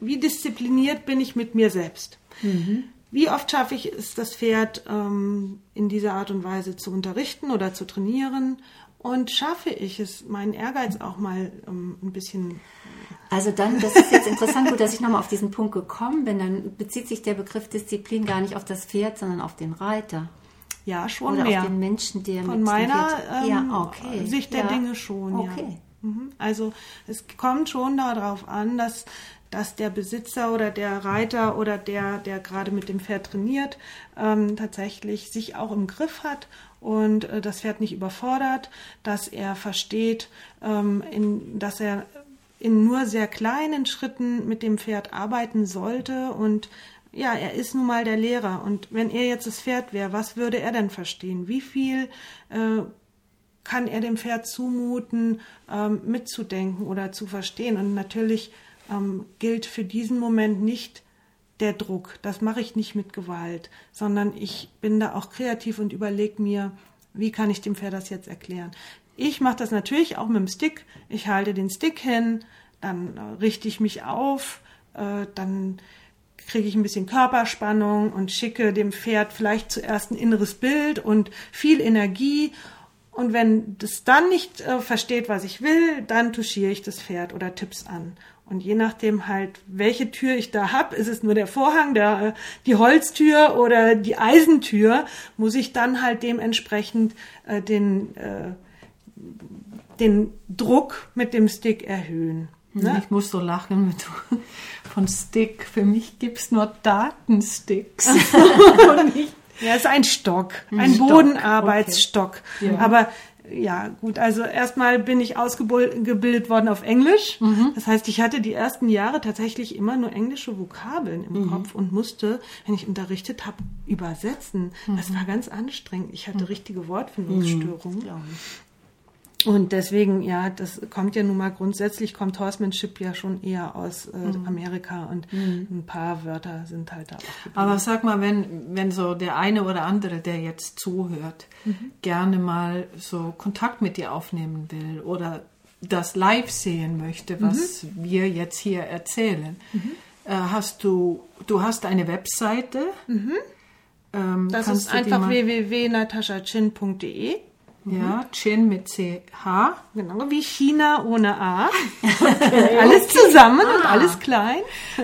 wie diszipliniert bin ich mit mir selbst. Mhm. Wie oft schaffe ich es, das Pferd ähm, in dieser Art und Weise zu unterrichten oder zu trainieren? Und schaffe ich es, meinen Ehrgeiz auch mal ähm, ein bisschen. Also dann, das ist jetzt interessant, gut, dass ich nochmal auf diesen Punkt gekommen bin. Dann bezieht sich der Begriff Disziplin gar nicht auf das Pferd, sondern auf den Reiter. Ja, schon Oder mehr. auf den Menschen, der Von mit meiner ähm, ja, okay. Sicht der ja. Dinge schon. Okay. Ja. Mhm. Also es kommt schon darauf an, dass dass der Besitzer oder der Reiter oder der, der gerade mit dem Pferd trainiert, ähm, tatsächlich sich auch im Griff hat und äh, das Pferd nicht überfordert, dass er versteht, ähm, in, dass er in nur sehr kleinen Schritten mit dem Pferd arbeiten sollte und ja, er ist nun mal der Lehrer und wenn er jetzt das Pferd wäre, was würde er denn verstehen? Wie viel äh, kann er dem Pferd zumuten, ähm, mitzudenken oder zu verstehen? Und natürlich ähm, gilt für diesen Moment nicht der Druck. Das mache ich nicht mit Gewalt, sondern ich bin da auch kreativ und überlege mir, wie kann ich dem Pferd das jetzt erklären. Ich mache das natürlich auch mit dem Stick. Ich halte den Stick hin, dann äh, richte ich mich auf, äh, dann kriege ich ein bisschen Körperspannung und schicke dem Pferd vielleicht zuerst ein inneres Bild und viel Energie. Und wenn das dann nicht äh, versteht, was ich will, dann touchiere ich das Pferd oder tipp's an. Und je nachdem halt, welche Tür ich da hab, ist es nur der Vorhang, der, die Holztür oder die Eisentür, muss ich dann halt dementsprechend äh, den, äh, den Druck mit dem Stick erhöhen. Ne? Ich muss so lachen mit von Stick. Für mich gibt's nur Datensticks. Und nicht ja, es ist ein Stock, ein Stock, Bodenarbeitsstock. okay. Ja. Aber ja, gut, also erstmal bin ich ausgebildet worden auf Englisch. Das heißt, ich hatte die ersten Jahre tatsächlich immer nur englische Vokabeln im Kopf und musste, wenn ich unterrichtet habe, übersetzen. Das war ganz anstrengend. Ich hatte richtige Wortfindungsstörungen. Und deswegen, ja, das kommt ja nun mal grundsätzlich, kommt Horsemanship ja schon eher aus äh, Amerika und ein paar Wörter sind halt da. Aber sag mal, wenn, wenn so der eine oder andere, der jetzt zuhört, gerne mal so Kontakt mit dir aufnehmen will oder das live sehen möchte, was wir jetzt hier erzählen, äh, hast du, du hast eine Webseite. Ähm, Das ist einfach www.nataschachin.de. Ja, Chin mit CH. Genau, wie China ohne A. alles zusammen und alles klein.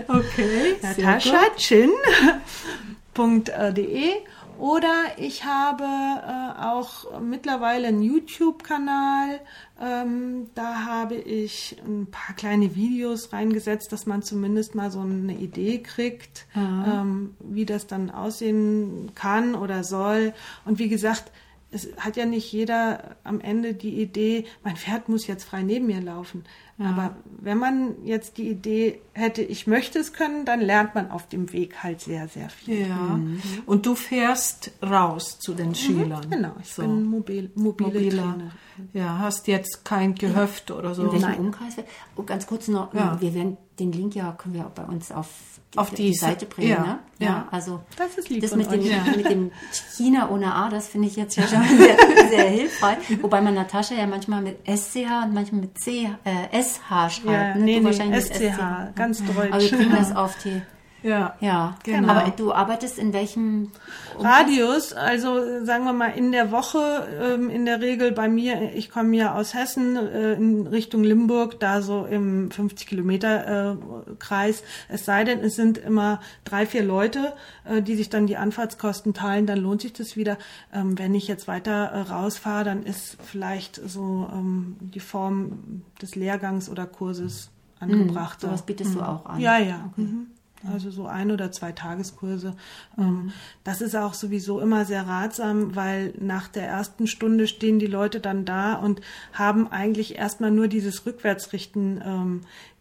Okay. nataschachin.de oder ich habe äh, auch mittlerweile einen YouTube-Kanal. Ähm, da habe ich ein paar kleine Videos reingesetzt, dass man zumindest mal so eine Idee kriegt, ähm, wie das dann aussehen kann oder soll. Und wie gesagt, es hat ja nicht jeder am Ende die Idee, mein Pferd muss jetzt frei neben mir laufen. Aber wenn man jetzt die Idee hätte, ich möchte es können, dann lernt man auf dem Weg halt sehr, sehr viel. Ja. Und du fährst raus zu den Schülern. Genau, ich so. bin mobil, mobile mobiler. Trainer. Ja, hast jetzt kein Gehöft oder so. In welchem Umkreis? Oh, ganz kurz noch, Ja. wir werden den Link ja, können wir auch bei uns auf die, Auf die Seite Sa- bringen, ja, ne? ja. also Das ist lieb das von mit dem, euch. Ja. mit dem China ohne A, das finde ich jetzt ja schon sehr, sehr hilfreich. Wobei man Natascha ja manchmal mit SCH und manchmal mit C, äh, SH schreibt. Ja, ne? nee, Du nee, wahrscheinlich mit SCH, ganz Aber wir deutsch. kriegen das auf die, Ja. ja. Genau. Aber du arbeitest in welchem Radius, also sagen wir mal in der Woche, ähm, in der Regel bei mir, ich komme ja aus Hessen äh, in Richtung Limburg, da so im 50 Kilometer äh, Kreis. Es sei denn, es sind immer drei, vier Leute, äh, die sich dann die Anfahrtskosten teilen, dann lohnt sich das wieder. Ähm, wenn ich jetzt weiter äh, rausfahre, dann ist vielleicht so ähm, die Form des Lehrgangs oder Kurses angebracht. sowas bietest du auch an? Ja, ja. Mhm. Also so ein oder zwei Tageskurse. Ähm, Das ist auch sowieso immer sehr ratsam, weil nach der ersten Stunde stehen die Leute dann da und haben eigentlich erstmal nur dieses Rückwärtsrichten ähm,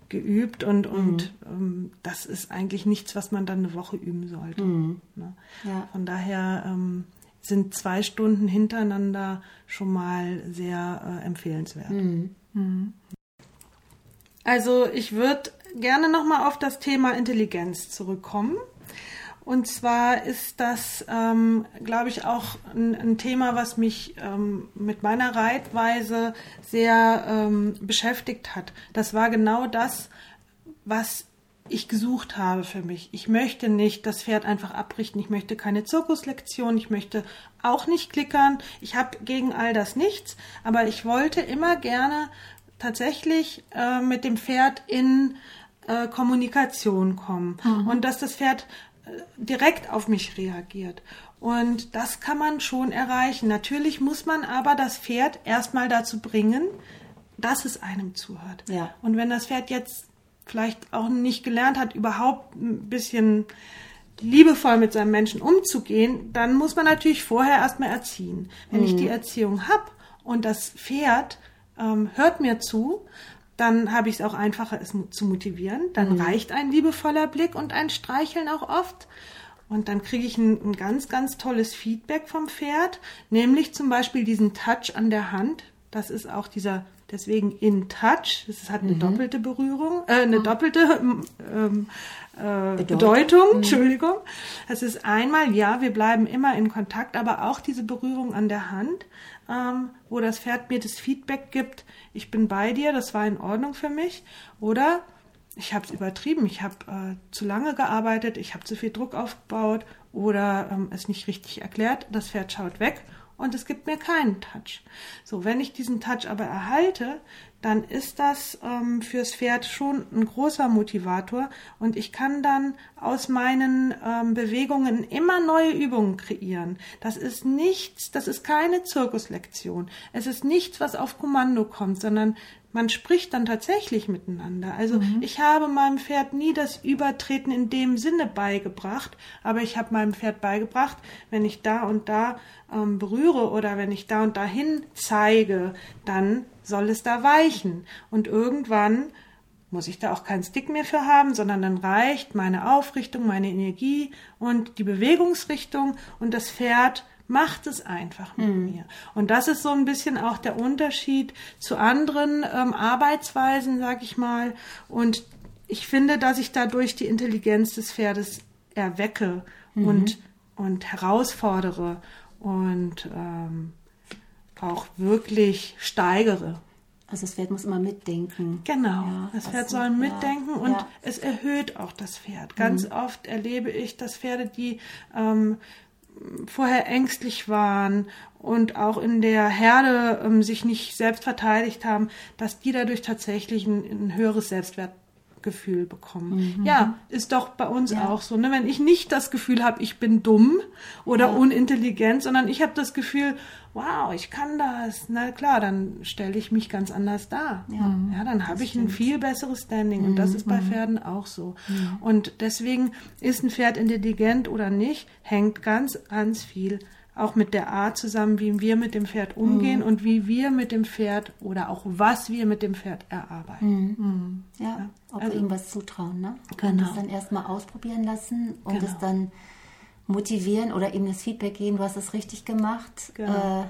geübt und, und ähm, das ist eigentlich nichts, was man dann eine Woche üben sollte. Ne? Ja. Von daher ähm, sind zwei Stunden hintereinander schon mal sehr äh, empfehlenswert. Also ich würde gerne nochmal auf das Thema Intelligenz zurückkommen. Und zwar ist das, ähm, glaube ich, auch ein, ein, Thema, was mich ähm, mit meiner Reitweise sehr ähm, beschäftigt hat. Das war genau das, was ich gesucht habe für mich. Ich möchte nicht das Pferd einfach abrichten. Ich möchte keine Zirkuslektion. Ich möchte auch nicht klickern. Ich habe gegen all das nichts. Aber ich wollte immer gerne tatsächlich äh, mit dem Pferd in äh, Kommunikation kommen mhm. und dass das Pferd äh, direkt auf mich reagiert. Und das kann man schon erreichen. Natürlich muss man aber das Pferd erstmal dazu bringen, dass es einem zuhört. Ja. Und wenn das Pferd jetzt vielleicht auch nicht gelernt hat, überhaupt ein bisschen liebevoll mit seinem Menschen umzugehen, dann muss man natürlich vorher erstmal erziehen. Wenn mhm. ich die Erziehung habe und das Pferd ähm, hört mir zu, dann habe ich es auch einfacher, es zu motivieren. Dann mhm. reicht ein liebevoller Blick und ein Streicheln auch oft. Und dann kriege ich ein, ein, ganz, ganz tolles Feedback vom Pferd, nämlich zum Beispiel diesen Touch an der Hand. Das ist auch dieser deswegen in touch. Das hat eine mhm. doppelte Berührung, äh, eine mhm. doppelte ähm, äh, Bedeutung. Bedeutung mhm. Entschuldigung. Es ist einmal, ja, wir bleiben immer in Kontakt, aber auch diese Berührung an der Hand, ähm, wo das Pferd mir das Feedback gibt, ich bin bei dir, das war in Ordnung für mich. Oder ich habe es übertrieben, ich habe äh, zu lange gearbeitet, ich habe zu viel Druck aufgebaut oder ähm, es nicht richtig erklärt, das Pferd schaut weg und es gibt mir keinen Touch. So, wenn ich diesen Touch aber erhalte, dann ist das ähm, fürs Pferd schon ein großer Motivator und ich kann dann aus meinen ähm, Bewegungen immer neue Übungen kreieren. Das ist nichts, das ist keine Zirkuslektion. Es ist nichts, was auf Kommando kommt, sondern man spricht dann tatsächlich miteinander. Also mhm. ich habe meinem Pferd nie das Übertreten in dem Sinne beigebracht, aber ich habe meinem Pferd beigebracht, wenn ich da und da ähm, berühre oder wenn ich da und dahin zeige, dann soll es da weichen. Und irgendwann muss ich da auch keinen Stick mehr für haben, sondern dann reicht meine Aufrichtung, meine Energie und die Bewegungsrichtung und das Pferd macht es einfach mit mhm. mir. Und das ist so ein bisschen auch der Unterschied zu anderen ähm, Arbeitsweisen, sag ich mal. Und ich finde, dass ich dadurch die Intelligenz des Pferdes erwecke mhm. und, und herausfordere und ähm, auch wirklich steigere. Also das Pferd muss immer mitdenken. Genau, ja, das Pferd soll mitdenken ja, und ja. es erhöht auch das Pferd. Ganz mhm. oft erlebe ich, dass Pferde, die ähm, vorher ängstlich waren und auch in der Herde ähm, sich nicht selbst verteidigt haben, dass die dadurch tatsächlich ein, ein höheres Selbstwertgefühl bekommen. Mhm. Ja, ist doch bei uns ja. auch so. Ne? Wenn ich nicht das Gefühl habe, ich bin dumm oder ja. unintelligent, sondern ich habe das Gefühl, wow, ich kann das. Na klar, dann stelle ich mich ganz anders dar. Ja, ja dann habe ich stimmt. ein viel besseres Standing. Mhm. Und das ist bei mhm. Pferden auch so. Mhm. Und deswegen ist ein Pferd intelligent oder nicht, hängt ganz, ganz viel auch mit der Art zusammen, wie wir mit dem Pferd umgehen mhm. und wie wir mit dem Pferd oder auch was wir mit dem Pferd erarbeiten. Mhm. mhm. Ja, ja, ob also, wir ihm was zutrauen, ne? Genau. Und das dann erstmal ausprobieren lassen und genau. es dann motivieren oder ihm das Feedback geben, du hast es richtig gemacht. Genau. Äh,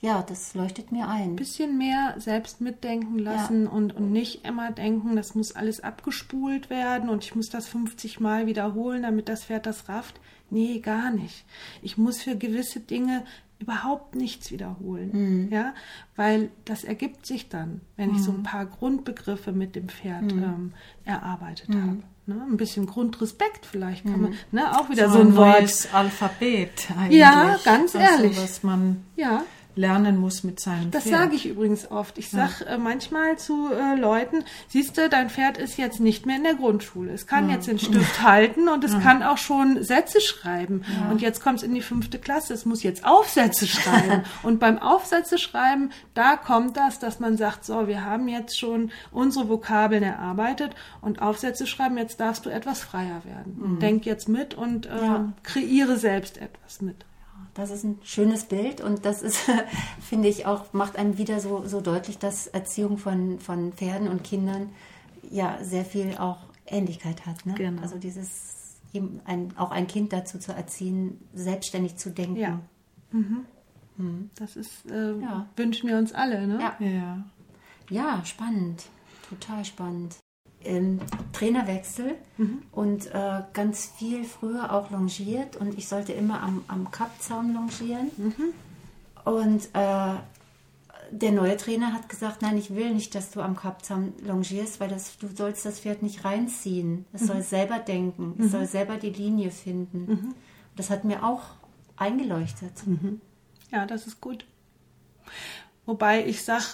ja, das leuchtet mir ein. Ein bisschen mehr selbst mitdenken lassen ja. und, und nicht immer denken, das muss alles abgespult werden und ich muss das 50 Mal wiederholen, damit das Pferd das rafft. Nee, gar nicht. Ich muss für gewisse Dinge überhaupt nichts wiederholen. Mhm. Ja, weil das ergibt sich dann, wenn mhm. ich so ein mhm. paar Grundbegriffe mit dem Pferd mhm. ähm, erarbeitet mhm. habe. Ne, ein bisschen Grundrespekt vielleicht kann man, ne, auch wieder so, so ein, ein Wort. Alphabet eigentlich. Ja, ganz ehrlich. was man ja lernen muss mit seinem das Pferd. Das sage ich übrigens oft. Ich ja. sage äh, manchmal zu äh, Leuten, siehst du, dein Pferd ist jetzt nicht mehr in der Grundschule. Es kann ja. jetzt den Stift halten und es ja. kann auch schon Sätze schreiben. Und jetzt kommt es in die fünfte Klasse. Es muss jetzt Aufsätze schreiben. und beim Aufsätze schreiben, da kommt das, dass man sagt, so, wir haben jetzt schon unsere Vokabeln erarbeitet und Aufsätze schreiben, jetzt darfst du etwas freier werden. Mhm. Denk jetzt mit und äh, kreiere selbst etwas mit. Das ist ein schönes Bild und das ist, finde ich, auch, macht einem wieder so, so deutlich, dass Erziehung von, von Pferden und Kindern ja sehr viel auch Ähnlichkeit hat. Ne? Genau. Also dieses, ein, auch ein Kind dazu zu erziehen, selbstständig zu denken. Ja. Mhm. Mhm. Das ist, äh, ja. wünschen wir uns alle, ne? Ja. ja. Ja, spannend. Total spannend. Ähm, Trainerwechsel mhm. und äh, ganz viel früher auch longiert und ich sollte immer am, am Kappzaun longieren. Mhm. Und äh, der neue Trainer hat gesagt, nein, ich will nicht, dass du am Kappzaun longierst, weil das, du sollst das Pferd nicht reinziehen. Es mhm. soll selber denken, es soll mhm. selber die Linie finden. Mhm. Das hat mir auch eingeleuchtet. Mhm. Ja, das ist gut. Wobei ich sage,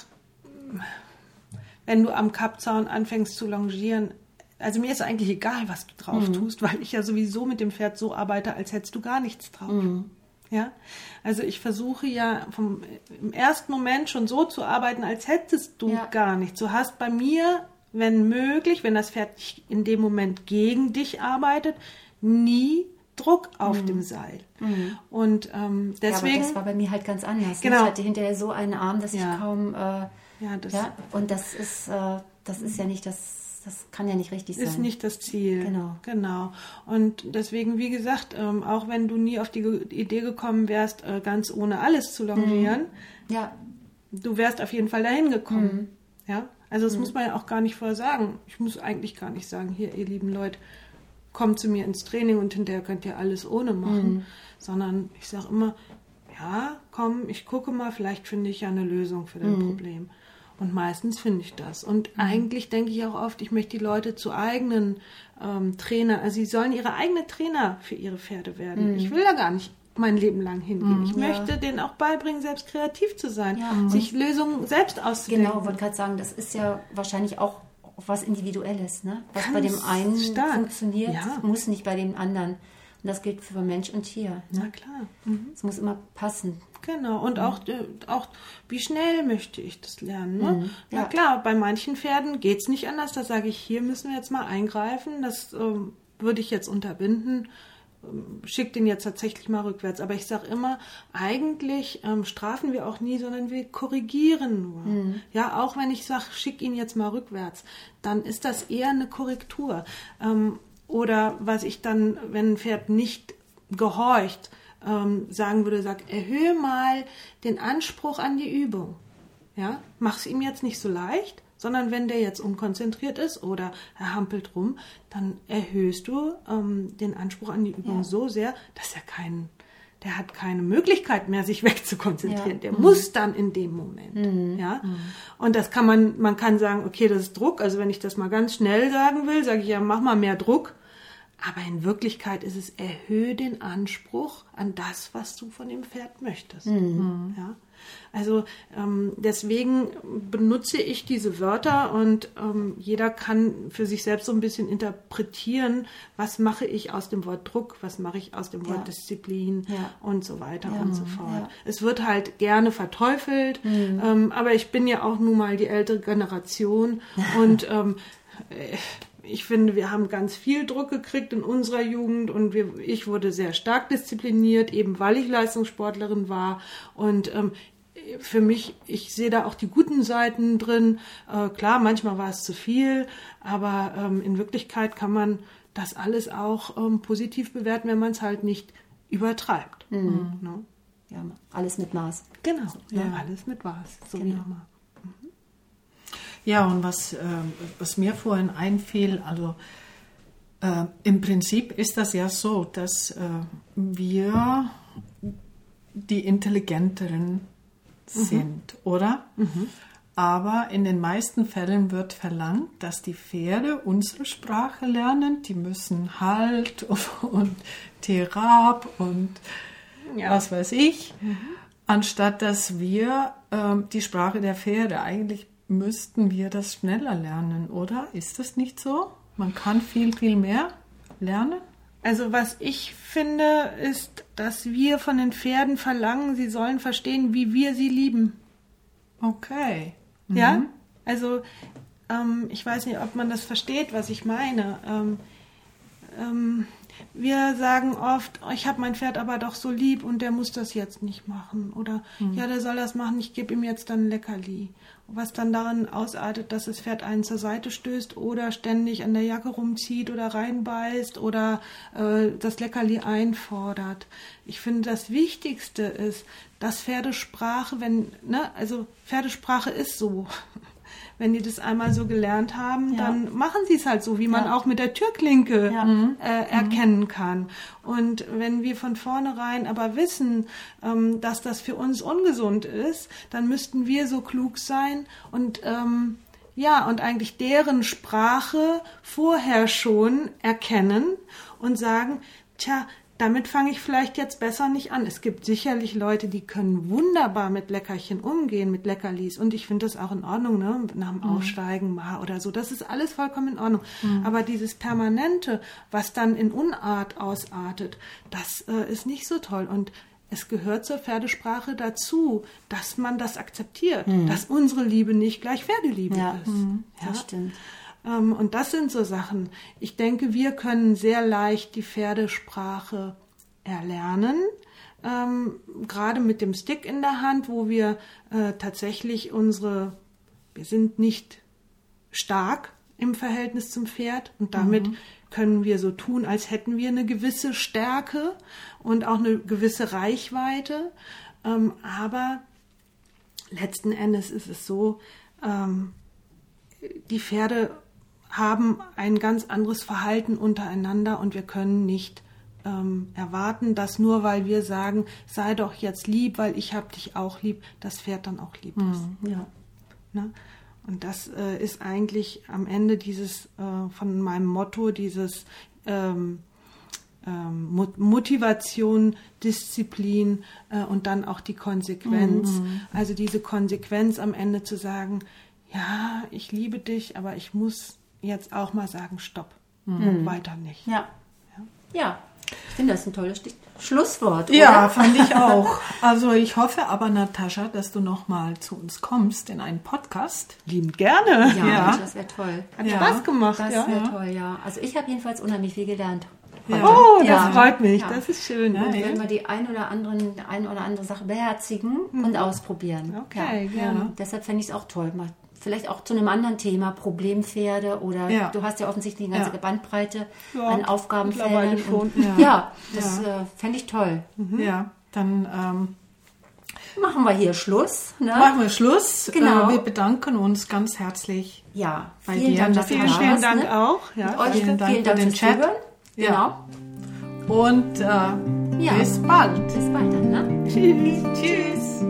wenn du am Kappzaun anfängst zu longieren, also mir ist eigentlich egal, was du drauf mhm. tust, weil ich ja sowieso mit dem Pferd so arbeite, als hättest du gar nichts drauf. Mhm. Ja, also ich versuche ja vom, im ersten Moment schon so zu arbeiten, als hättest du ja. gar nichts. Du hast bei mir, wenn möglich, wenn das Pferd in dem Moment gegen dich arbeitet, nie Druck auf mhm. dem Seil. Mhm. Und ähm, deswegen. Ja, aber das war bei mir halt ganz anders. Genau. Ich hatte hinterher so einen Arm, dass ja. ich kaum. Äh, ja, das ja, und das ist, äh, das ist ja nicht das, das kann ja nicht richtig sein. Ist nicht das Ziel. Genau. Genau. Und deswegen, wie gesagt, ähm, auch wenn du nie auf die Idee gekommen wärst, äh, ganz ohne alles zu longieren, mhm. ja. du wärst auf jeden Fall dahin gekommen. Mhm. Ja. Also das mhm. muss man ja auch gar nicht vorher sagen. Ich muss eigentlich gar nicht sagen, hier, ihr lieben Leute, kommt zu mir ins Training und hinterher könnt ihr alles ohne machen. Mhm. Sondern ich sage immer, ja, komm, ich gucke mal, vielleicht finde ich ja eine Lösung für dein mhm. Problem. Und meistens finde ich das. Und mhm. eigentlich denke ich auch oft, ich möchte die Leute zu eigenen ähm, Trainer, also sie sollen ihre eigenen Trainer für ihre Pferde werden. Mhm. Ich will da gar nicht mein Leben lang hingehen. Mhm, ich ja. möchte denen auch beibringen, selbst kreativ zu sein, ja, sich Lösungen selbst auszudenken. Genau, wollte gerade sagen, das ist ja wahrscheinlich auch was Individuelles. Ne? Was Ganz bei dem einen stark. funktioniert, ja. muss nicht bei dem anderen. Und das gilt für Mensch und Tier. Ne? Na klar. Mhm. Es muss immer passen. Genau, und mhm. auch, äh, auch, wie schnell möchte ich das lernen. Ne? Mhm. Ja. Na klar, bei manchen Pferden geht es nicht anders. Da sage ich, hier müssen wir jetzt mal eingreifen. Das ähm, würde ich jetzt unterbinden. Ähm, schickt ihn jetzt tatsächlich mal rückwärts. Aber ich sage immer, eigentlich ähm, strafen wir auch nie, sondern wir korrigieren nur. Mhm. Ja, auch wenn ich sage, schick ihn jetzt mal rückwärts, dann ist das eher eine Korrektur. Ähm, oder was ich dann, wenn ein Pferd nicht gehorcht, ähm, sagen würde, sag, erhöhe mal den Anspruch an die Übung. Ja, mach es ihm jetzt nicht so leicht, sondern wenn der jetzt unkonzentriert ist oder er hampelt rum, dann erhöhst du ähm, den Anspruch an die Übung ja. so sehr, dass er keinen, der hat keine Möglichkeit mehr, sich wegzukonzentrieren. Ja. Der mhm. muss dann in dem Moment. Mhm. Ja, mhm. und das kann man, man kann sagen, okay, das ist Druck. Also wenn ich das mal ganz schnell sagen will, sage ich ja, mach mal mehr Druck. Aber in Wirklichkeit ist es, erhöhe den Anspruch an das, was du von dem Pferd möchtest. Mhm. Ja? Also ähm, deswegen benutze ich diese Wörter und ähm, jeder kann für sich selbst so ein bisschen interpretieren, was mache ich aus dem Wort Druck, was mache ich aus dem Wort ja. Disziplin ja. und so weiter ja. und so fort. Es wird halt gerne verteufelt, mhm. ähm, aber ich bin ja auch nun mal die ältere Generation und ähm, äh, ich finde, wir haben ganz viel Druck gekriegt in unserer Jugend und wir, ich wurde sehr stark diszipliniert, eben weil ich Leistungssportlerin war. Und ähm, für mich, ich sehe da auch die guten Seiten drin. Äh, klar, manchmal war es zu viel, aber ähm, in Wirklichkeit kann man das alles auch ähm, positiv bewerten, wenn man es halt nicht übertreibt. Mhm. Ne? Ja, alles mit Maß. Genau, ja, ja alles mit Maß, so genau. wie immer. Ja, und was, äh, was mir vorhin einfiel, also äh, im Prinzip ist das ja so, dass äh, wir die Intelligenteren mhm. sind, oder? Mhm. Aber in den meisten Fällen wird verlangt, dass die Pferde unsere Sprache lernen. Die müssen Halt und Therap und ja. was weiß ich. Mhm. Anstatt dass wir äh, die Sprache der Pferde eigentlich müssten wir das schneller lernen, oder? Ist das nicht so? Man kann viel, viel mehr lernen? Also was ich finde, ist, dass wir von den Pferden verlangen, sie sollen verstehen, wie wir sie lieben. Okay. Mhm. Ja? Also ähm, ich weiß nicht, ob man das versteht, was ich meine. Ähm, ähm, wir sagen oft, oh, ich habe mein Pferd aber doch so lieb und der muss das jetzt nicht machen. Oder mhm. ja, der soll das machen, ich gebe ihm jetzt dann ein Leckerli. Was dann darin ausartet, dass das Pferd einen zur Seite stößt oder ständig an der Jacke rumzieht oder reinbeißt oder äh, das Leckerli einfordert. Ich finde, das Wichtigste ist, dass Pferdesprache, wenn, ne, also Pferdesprache ist so. Wenn die das einmal so gelernt haben, dann machen sie es halt so, wie man Ja. auch mit der Türklinke Ja. Mhm. äh, erkennen kann. Und wenn wir von vornherein aber wissen, ähm, dass das für uns ungesund ist, dann müssten wir so klug sein und ähm, ja, und eigentlich deren Sprache vorher schon erkennen und sagen, tja, damit fange ich vielleicht jetzt besser nicht an. Es gibt sicherlich Leute, die können wunderbar mit Leckerchen umgehen, mit Leckerlis. Und ich finde das auch in Ordnung, ne? nach dem Aufsteigen mal oder so. Das ist alles vollkommen in Ordnung. Aber dieses Permanente, was dann in Unart ausartet, das äh, ist nicht so toll. Und es gehört zur Pferdesprache dazu, dass man das akzeptiert, dass unsere Liebe nicht gleich Pferdeliebe Ja, ist. mhm, Ja? das stimmt. Ähm, und das sind so Sachen. Ich denke, wir können sehr leicht die Pferdesprache erlernen. Ähm, gerade mit dem Stick in der Hand, wo wir äh, tatsächlich unsere, wir sind nicht stark im Verhältnis zum Pferd und damit können wir so tun, als hätten wir eine gewisse Stärke und auch eine gewisse Reichweite. Ähm, aber letzten Endes ist es so, ähm, die Pferde haben ein ganz anderes Verhalten untereinander und wir können nicht ähm, erwarten, dass nur weil wir sagen, sei doch jetzt lieb, weil ich hab dich auch lieb, das Pferd dann auch lieb ist. Ja. Ne? Und das äh, ist eigentlich am Ende dieses äh, von meinem Motto, dieses ähm, ähm, Mo- Motivation, Disziplin äh, und dann auch die Konsequenz. Also diese Konsequenz am Ende zu sagen, ja, ich liebe dich, aber ich muss jetzt auch mal sagen, stopp. Und weiter nicht. Ja. Ja. Ich finde das ein tolles Stich Schlusswort. Ja, oder? fand ich auch. Also ich hoffe aber, Natascha, dass du noch mal zu uns kommst in einen Podcast. Liebend gerne. Ja, Ja. das wäre toll. Hat Ja. Spaß gemacht, Das ja. wäre toll, ja. Also ich habe jedenfalls unheimlich viel gelernt. Ja. Oh, das Ja. freut mich. Ja. Das ist schön. Ja, Und wenn wir die ein oder anderen, die ein oder andere Sache beherzigen und ausprobieren. Okay, ja. gerne. Deshalb fände ich es auch toll. Mal vielleicht auch zu einem anderen Thema, Problempferde oder Ja. du hast ja offensichtlich eine ganze Ja. Bandbreite Ja, an Aufgabenfeldern. schon. Und, Ja. das Äh, fände ich toll. Ja, dann ähm, Machen wir hier Schluss. Ne? machen wir Schluss. Genau. Äh, wir bedanken uns ganz herzlich. Ja, Bei vielen dir, Dank, dass Vielen, vielen Dank ne? auch. Ja, euch Vielen vielen Dank Dank, für den Chat. Zuhören. Ja. Genau. Und äh, bis bald. Bis bald dann. Ne? Tschüss. Tschüss.